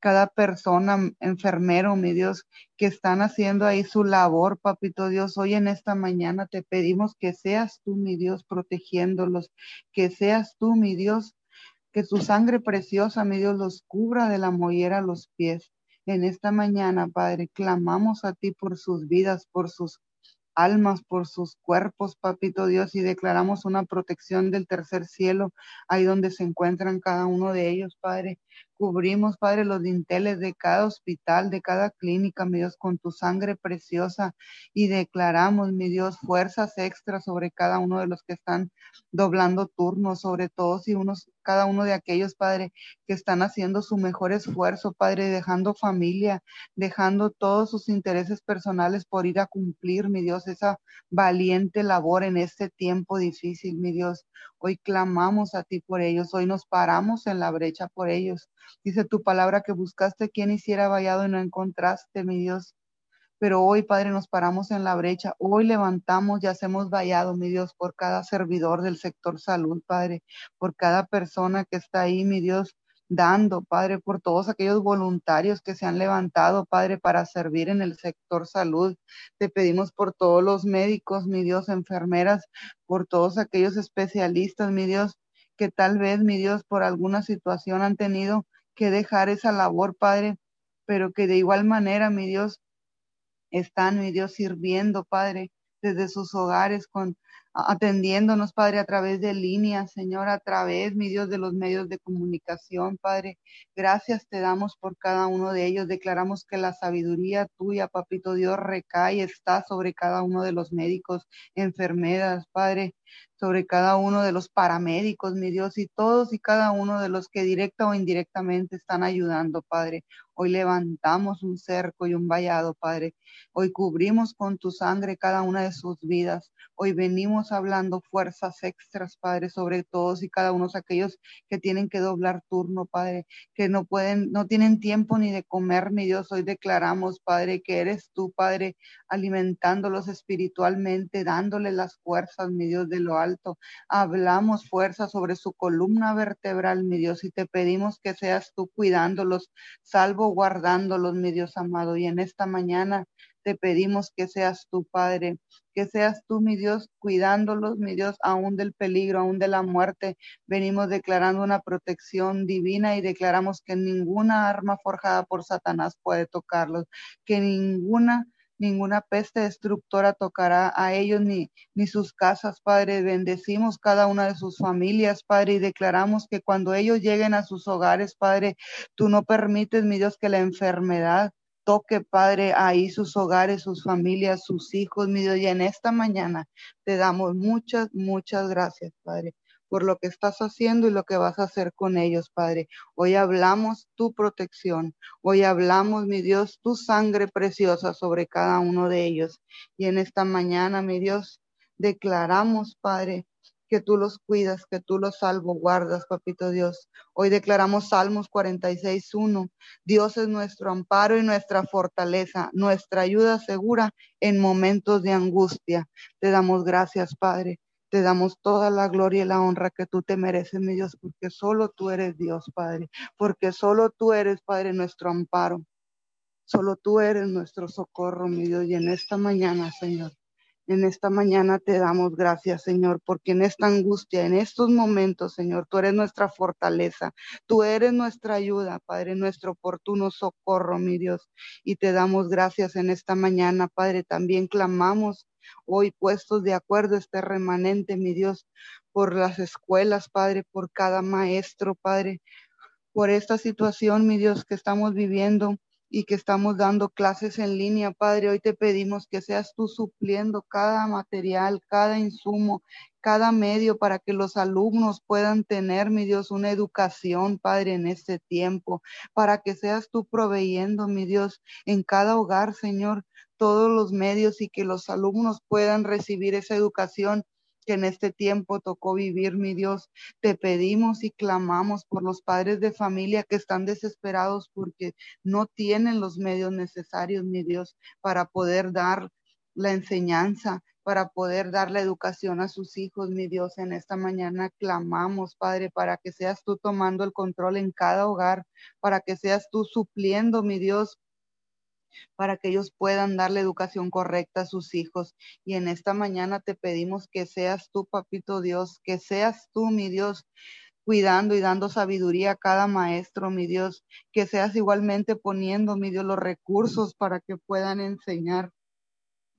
[SPEAKER 3] cada persona, enfermero, mi Dios, que están haciendo ahí su labor, papito Dios. Hoy en esta mañana te pedimos que seas tú, mi Dios, protegiéndolos, que seas tú, mi Dios, que tu sangre preciosa, mi Dios, los cubra de la mollera a los pies. En esta mañana, Padre, clamamos a ti por sus vidas, por sus almas, por sus cuerpos, papito Dios, y declaramos una protección del tercer cielo, ahí donde se encuentran cada uno de ellos, Padre. Cubrimos, Padre, los dinteles de cada hospital, de cada clínica, mi Dios, con tu sangre preciosa y declaramos, mi Dios, fuerzas extras sobre cada uno de los que están doblando turnos, sobre todos y unos, cada uno de aquellos, Padre, que están haciendo su mejor esfuerzo, Padre, dejando familia, dejando todos sus intereses personales por ir a cumplir, mi Dios, esa valiente labor en este tiempo difícil, mi Dios. Hoy clamamos a ti por ellos, hoy nos paramos en la brecha por ellos. Dice tu palabra que buscaste quien hiciera vallado y no encontraste, mi Dios. Pero hoy, Padre, nos paramos en la brecha. Hoy levantamos y hacemos vallado, mi Dios, por cada servidor del sector salud, Padre, por cada persona que está ahí, mi Dios, dando, Padre, por todos aquellos voluntarios que se han levantado, Padre, para servir en el sector salud. Te pedimos por todos los médicos, mi Dios, enfermeras, por todos aquellos especialistas, mi Dios, que tal vez, mi Dios, por alguna situación han tenido que dejar esa labor, Padre, pero que de igual manera, mi Dios, están, mi Dios, sirviendo, Padre, desde sus hogares con atendiéndonos, Padre, a través de líneas, Señor, a través, mi Dios, de los medios de comunicación, Padre. Gracias te damos por cada uno de ellos. Declaramos que la sabiduría tuya, Papito Dios, recae, está sobre cada uno de los médicos, enfermeras, Padre sobre cada uno de los paramédicos, mi Dios, y todos y cada uno de los que directa o indirectamente están ayudando, Padre. Hoy levantamos un cerco y un vallado, Padre. Hoy cubrimos con tu sangre cada una de sus vidas. Hoy venimos hablando fuerzas extras, Padre, sobre todos y cada uno de aquellos que tienen que doblar turno, Padre, que no pueden, no tienen tiempo ni de comer, mi Dios. Hoy declaramos, Padre, que eres tú, Padre, alimentándolos espiritualmente, dándoles las fuerzas, mi Dios, de lo alto. Hablamos fuerza sobre su columna vertebral, mi Dios, y te pedimos que seas tú cuidándolos, salvo guardándolos, mi Dios amado. Y en esta mañana te pedimos que seas tu Padre, que seas tú, mi Dios, cuidándolos, mi Dios, aún del peligro, aún de la muerte. Venimos declarando una protección divina y declaramos que ninguna arma forjada por Satanás puede tocarlos, que ninguna ninguna peste destructora tocará a ellos ni, ni sus casas, Padre. Bendecimos cada una de sus familias, Padre, y declaramos que cuando ellos lleguen a sus hogares, Padre, tú no permites, mi Dios, que la enfermedad toque, Padre, ahí sus hogares, sus familias, sus hijos, mi Dios. Y en esta mañana te damos muchas, muchas gracias, Padre, por lo que estás haciendo y lo que vas a hacer con ellos, Padre. Hoy hablamos tu protección. Hoy hablamos, mi Dios, tu sangre preciosa sobre cada uno de ellos. Y en esta mañana, mi Dios, declaramos, Padre, que tú los cuidas, que tú los salvaguardas, papito Dios. Hoy declaramos Salmos 46.1. Dios es nuestro amparo y nuestra fortaleza, nuestra ayuda segura en momentos de angustia. Te damos gracias, Padre. Te damos toda la gloria y la honra que tú te mereces, mi Dios, porque solo tú eres Dios, Padre, porque solo tú eres, Padre, nuestro amparo. Solo tú eres nuestro socorro, mi Dios, y en esta mañana, Señor, en esta mañana te damos gracias, Señor, porque en esta angustia, en estos momentos, Señor, tú eres nuestra fortaleza, tú eres nuestra ayuda, Padre, nuestro oportuno socorro, mi Dios. Y te damos gracias en esta mañana, Padre. También clamamos hoy puestos de acuerdo este remanente, mi Dios, por las escuelas, Padre, por cada maestro, Padre, por esta situación, mi Dios, que estamos viviendo y que estamos dando clases en línea, Padre. Hoy te pedimos que seas tú supliendo cada material, cada insumo, cada medio para que los alumnos puedan tener, mi Dios, una educación, Padre, en este tiempo, para que seas tú proveyendo, mi Dios, en cada hogar, Señor, todos los medios y que los alumnos puedan recibir esa educación que en este tiempo tocó vivir, mi Dios. Te pedimos y clamamos por los padres de familia que están desesperados porque no tienen los medios necesarios, mi Dios, para poder dar la enseñanza, para poder dar la educación a sus hijos, mi Dios. En esta mañana clamamos, Padre, para que seas tú tomando el control en cada hogar, para que seas tú supliendo, mi Dios, para que ellos puedan dar la educación correcta a sus hijos. Y en esta mañana te pedimos que seas tú, papito Dios, que seas tú, mi Dios, cuidando y dando sabiduría a cada maestro, mi Dios, que seas igualmente poniendo, mi Dios, los recursos para que puedan enseñar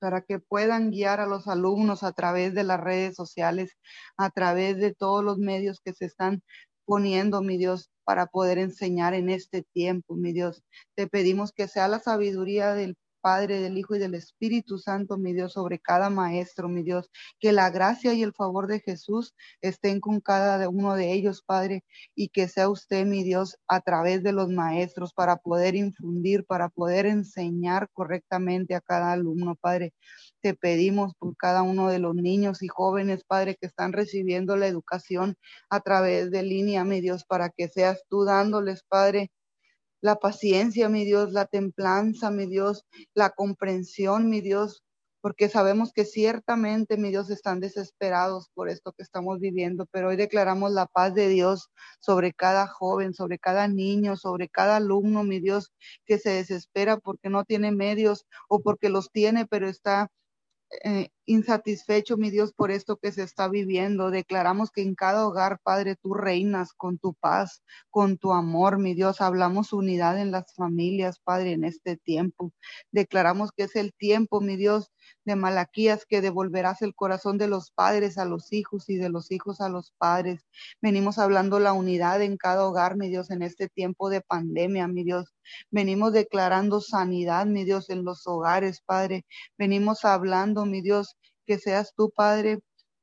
[SPEAKER 3] para que puedan guiar a los alumnos a través de las redes sociales, a través de todos los medios que se están poniendo, mi Dios, para poder enseñar en este tiempo, mi Dios. Te pedimos que sea la sabiduría del Padre, del Hijo y del Espíritu Santo, mi Dios, sobre cada maestro, mi Dios. Que la gracia y el favor de Jesús estén con cada uno de ellos, Padre, y que sea usted, mi Dios, a través de los maestros para poder infundir, para poder enseñar correctamente a cada alumno, Padre. Te pedimos por cada uno de los niños y jóvenes, Padre, que están recibiendo la educación a través de línea, mi Dios, para que seas tú dándoles, Padre, la paciencia, mi Dios, la templanza, mi Dios, la comprensión, mi Dios, porque sabemos que ciertamente, mi Dios, están desesperados por esto que estamos viviendo, pero hoy declaramos la paz de Dios sobre cada joven, sobre cada niño, sobre cada alumno, mi Dios, que se desespera porque no tiene medios o porque los tiene, pero está eh, insatisfecho, mi Dios, por esto que se está viviendo. Declaramos que en cada hogar, Padre, tú reinas con tu paz, con tu amor, mi Dios. Hablamos unidad en las familias, Padre, en este tiempo. Declaramos que es el tiempo, mi Dios, de Malaquías, que devolverás el corazón de los padres a los hijos y de los hijos a los padres. Venimos hablando la unidad en cada hogar, mi Dios, en este tiempo de pandemia, mi Dios. Venimos declarando sanidad, mi Dios, en los hogares, Padre. Venimos hablando, mi Dios, que seas tú, Padre,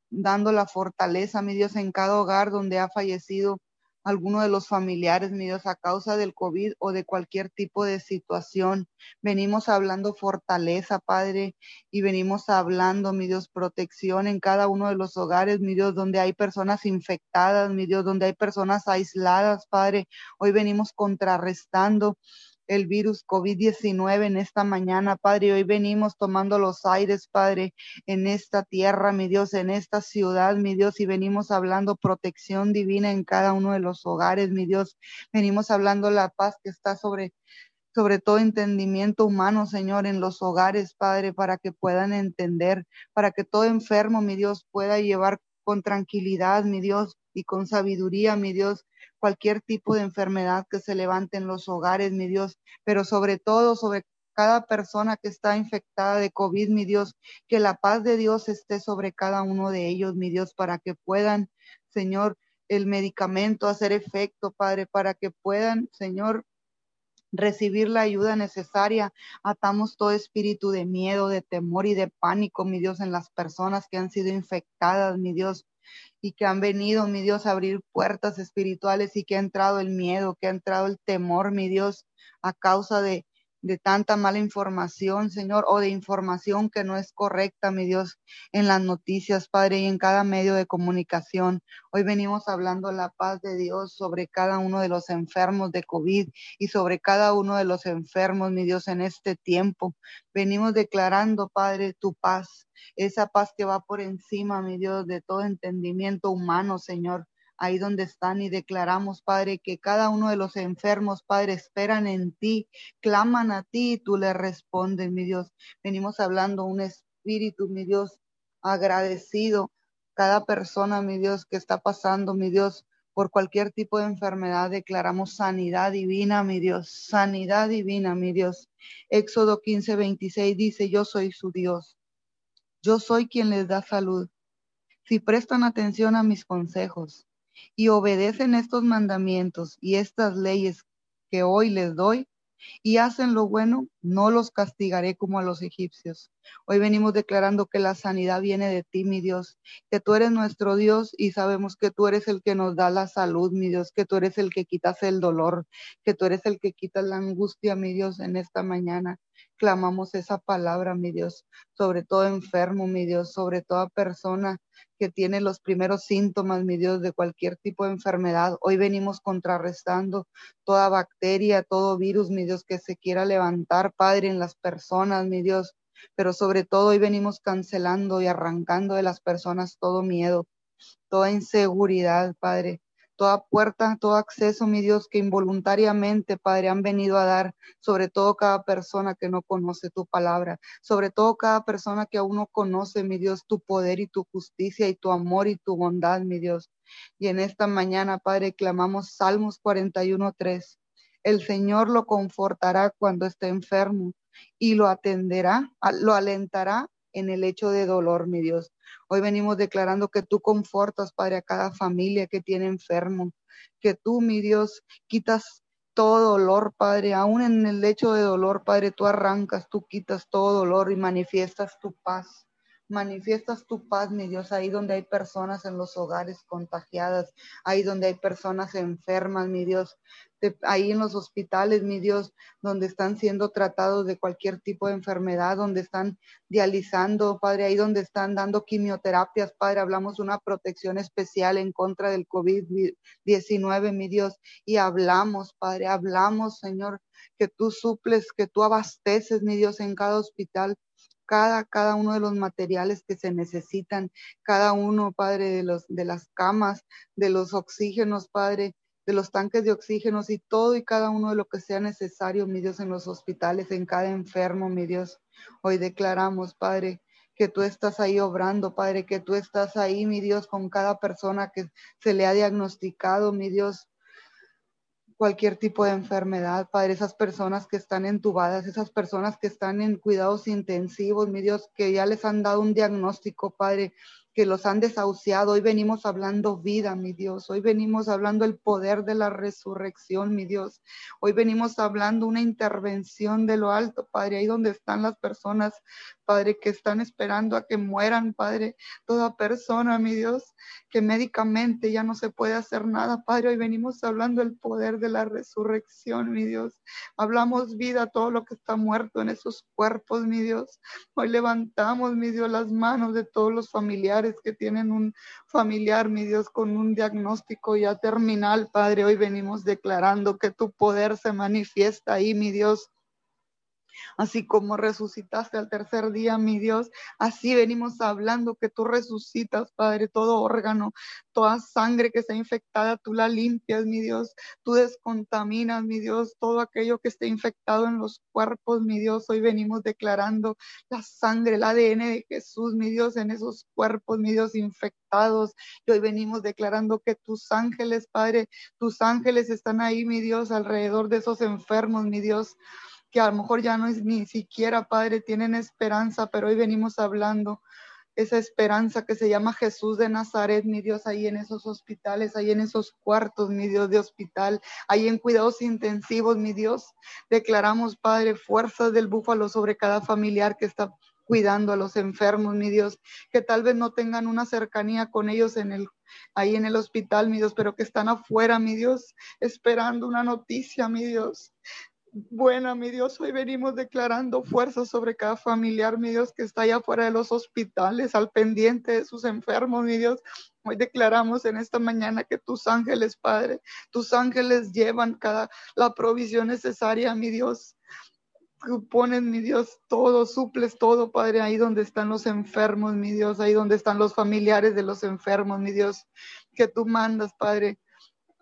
[SPEAKER 3] dando la fortaleza, mi Dios, en cada hogar donde ha fallecido alguno de los familiares, mi Dios, a causa del COVID o de cualquier tipo de situación. Venimos hablando fortaleza, Padre, y venimos hablando, mi Dios, protección en cada uno de los hogares, mi Dios, donde hay personas infectadas, mi Dios, donde hay personas aisladas, Padre. Hoy venimos contrarrestando el virus COVID-19 en esta mañana, Padre. Hoy venimos tomando los aires, Padre, en esta tierra, mi Dios, en esta ciudad, mi Dios, y venimos hablando protección divina en cada uno de los hogares, mi Dios. Venimos hablando la paz que está sobre sobre todo entendimiento humano, Señor, en los hogares, Padre, para que puedan entender, para que todo enfermo, mi Dios, pueda llevar con tranquilidad, mi Dios, y con sabiduría, mi Dios, cualquier tipo de enfermedad que se levante en los hogares, mi Dios, pero sobre todo sobre cada persona que está infectada de COVID, mi Dios, que la paz de Dios esté sobre cada uno de ellos, mi Dios, para que puedan, Señor, el medicamento hacer efecto, Padre, para que puedan, Señor, recibir la ayuda necesaria. Atamos todo espíritu de miedo, de temor y de pánico, mi Dios, en las personas que han sido infectadas, mi Dios, y que han venido, mi Dios, a abrir puertas espirituales y que ha entrado el miedo, que ha entrado el temor, mi Dios, a causa de, de tanta mala información, Señor, o de información que no es correcta, mi Dios, en las noticias, Padre, y en cada medio de comunicación. Hoy venimos hablando la paz de Dios sobre cada uno de los enfermos de COVID y sobre cada uno de los enfermos, mi Dios, en este tiempo. Venimos declarando, Padre, tu paz, esa paz que va por encima, mi Dios, de todo entendimiento humano, Señor ahí donde están y declaramos, Padre, que cada uno de los enfermos, Padre, esperan en ti, claman a ti y tú le respondes, mi Dios. Venimos hablando un espíritu, mi Dios, agradecido. Cada persona, mi Dios, que está pasando, mi Dios, por cualquier tipo de enfermedad, declaramos sanidad divina, mi Dios, sanidad divina, mi Dios. Éxodo 15, 26 dice, yo soy su Dios. Yo soy quien les da salud. Si prestan atención a mis consejos, y obedecen estos mandamientos y estas leyes que hoy les doy y hacen lo bueno, no los castigaré como a los egipcios. Hoy venimos declarando que la sanidad viene de ti, mi Dios, que tú eres nuestro Dios y sabemos que tú eres el que nos da la salud, mi Dios, que tú eres el que quitas el dolor, que tú eres el que quitas la angustia, mi Dios, en esta mañana clamamos esa palabra, mi Dios, sobre todo enfermo, mi Dios, sobre toda persona que tiene los primeros síntomas, mi Dios, de cualquier tipo de enfermedad. Hoy venimos contrarrestando toda bacteria, todo virus, mi Dios, que se quiera levantar, Padre, en las personas, mi Dios. Pero sobre todo hoy venimos cancelando y arrancando de las personas todo miedo, toda inseguridad, Padre toda puerta, todo acceso, mi Dios, que involuntariamente, Padre, han venido a dar, sobre todo cada persona que no conoce tu palabra, sobre todo cada persona que aún no conoce, mi Dios, tu poder y tu justicia y tu amor y tu bondad, mi Dios. Y en esta mañana, Padre, clamamos Salmos 41.3. El Señor lo confortará cuando esté enfermo y lo atenderá, lo alentará en el hecho de dolor, mi Dios. Hoy venimos declarando que tú confortas, Padre, a cada familia que tiene enfermo, que tú, mi Dios, quitas todo dolor, Padre, aún en el lecho de dolor, Padre, tú arrancas, tú quitas todo dolor y manifiestas tu paz. Manifiestas tu paz, mi Dios, ahí donde hay personas en los hogares contagiadas, ahí donde hay personas enfermas, mi Dios. Ahí en los hospitales, mi Dios, donde están siendo tratados de cualquier tipo de enfermedad, donde están dializando, Padre, ahí donde están dando quimioterapias, Padre, hablamos una protección especial en contra del COVID-19, mi Dios, y hablamos, Padre, hablamos, Señor, que tú suples, que tú abasteces, mi Dios, en cada hospital cada, cada uno de los materiales que se necesitan, cada uno, Padre, de, los, de las camas, de los oxígenos, Padre, de los tanques de oxígenos y todo y cada uno de lo que sea necesario, mi Dios, en los hospitales, en cada enfermo, mi Dios. Hoy declaramos, Padre, que tú estás ahí obrando, Padre, que tú estás ahí, mi Dios, con cada persona que se le ha diagnosticado, mi Dios, cualquier tipo de enfermedad, Padre, esas personas que están entubadas, esas personas que están en cuidados intensivos, mi Dios, que ya les han dado un diagnóstico, Padre, que los han desahuciado. Hoy venimos hablando vida, mi Dios. Hoy venimos hablando el poder de la resurrección, mi Dios. Hoy venimos hablando una intervención de lo alto, Padre, ahí donde están las personas, Padre, que están esperando a que mueran, Padre. Toda persona, mi Dios, que médicamente ya no se puede hacer nada, Padre. Hoy venimos hablando el poder de la resurrección, mi Dios. Hablamos vida a todo lo que está muerto en esos cuerpos, mi Dios. Hoy levantamos, mi Dios, las manos de todos los familiares que tienen un familiar, mi Dios, con un diagnóstico ya terminal, Padre. Hoy venimos declarando que tu poder se manifiesta ahí, mi Dios así como resucitaste al tercer día, mi Dios, así venimos hablando que tú resucitas, Padre, todo órgano, toda sangre que está infectada, tú la limpias, mi Dios, tú descontaminas, mi Dios, todo aquello que esté infectado en los cuerpos, mi Dios, hoy venimos declarando la sangre, el ADN de Jesús, mi Dios, en esos cuerpos, mi Dios, infectados, y hoy venimos declarando que tus ángeles, Padre, tus ángeles están ahí, mi Dios, alrededor de esos enfermos, mi Dios que a lo mejor ya no es ni siquiera, Padre, tienen esperanza, pero hoy venimos hablando esa esperanza que se llama Jesús de Nazaret, mi Dios, ahí en esos hospitales, ahí en esos cuartos, mi Dios, de hospital, ahí en cuidados intensivos, mi Dios. Declaramos, Padre, fuerzas del búfalo sobre cada familiar que está cuidando a los enfermos, mi Dios, que tal vez no tengan una cercanía con ellos en el ahí en el hospital, mi Dios, pero que están afuera, mi Dios, esperando una noticia, mi Dios buena, mi Dios. Hoy venimos declarando fuerza sobre cada familiar, mi Dios, que está allá afuera de los hospitales, al pendiente de sus enfermos, mi Dios. Hoy declaramos en esta mañana que tus ángeles, Padre, tus ángeles llevan cada la provisión necesaria, mi Dios. Pones, mi Dios, todo, suples todo, Padre, ahí donde están los enfermos, mi Dios, ahí donde están los familiares de los enfermos, mi Dios, que tú mandas, Padre,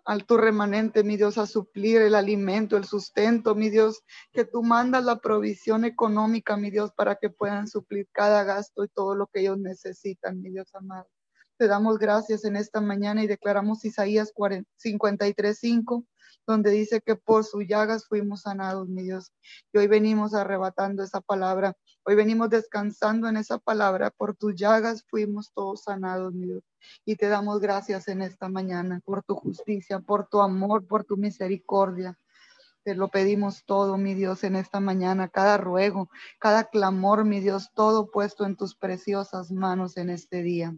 [SPEAKER 3] al tu remanente, mi Dios, a suplir el alimento, el sustento, mi Dios, que tú mandas la provisión económica, mi Dios, para que puedan suplir cada gasto y todo lo que ellos necesitan, mi Dios amado. Te damos gracias en esta mañana y declaramos Isaías 53.5, donde dice que por sus llagas fuimos sanados, mi Dios. Y hoy venimos arrebatando esa palabra, hoy venimos descansando en esa palabra, por tus llagas fuimos todos sanados, mi Dios. Y te damos gracias en esta mañana por tu justicia, por tu amor, por tu misericordia. Te lo pedimos todo, mi Dios, en esta mañana, cada ruego, cada clamor, mi Dios, todo puesto en tus preciosas manos en este día.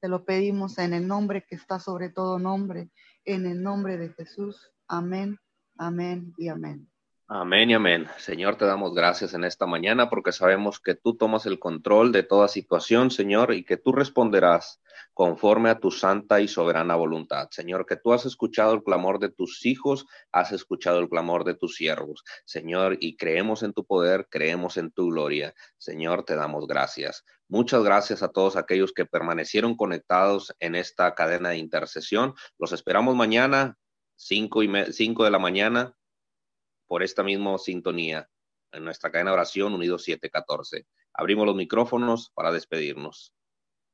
[SPEAKER 3] Te lo pedimos en el nombre que está sobre todo nombre, en el nombre de Jesús. Amén, amén y amén.
[SPEAKER 1] Amén y amén. Señor, te damos gracias en esta mañana porque sabemos que tú tomas el control de toda situación, Señor, y que tú responderás conforme a tu santa y soberana voluntad. Señor, que tú has escuchado el clamor de tus hijos, has escuchado el clamor de tus siervos. Señor, y creemos en tu poder, creemos en tu gloria. Señor, te damos gracias. Muchas gracias a todos aquellos que permanecieron conectados en esta cadena de intercesión. Los esperamos mañana, cinco, y cinco de la mañana por esta misma sintonía en nuestra cadena de oración Unidos 714. Abrimos los micrófonos para despedirnos.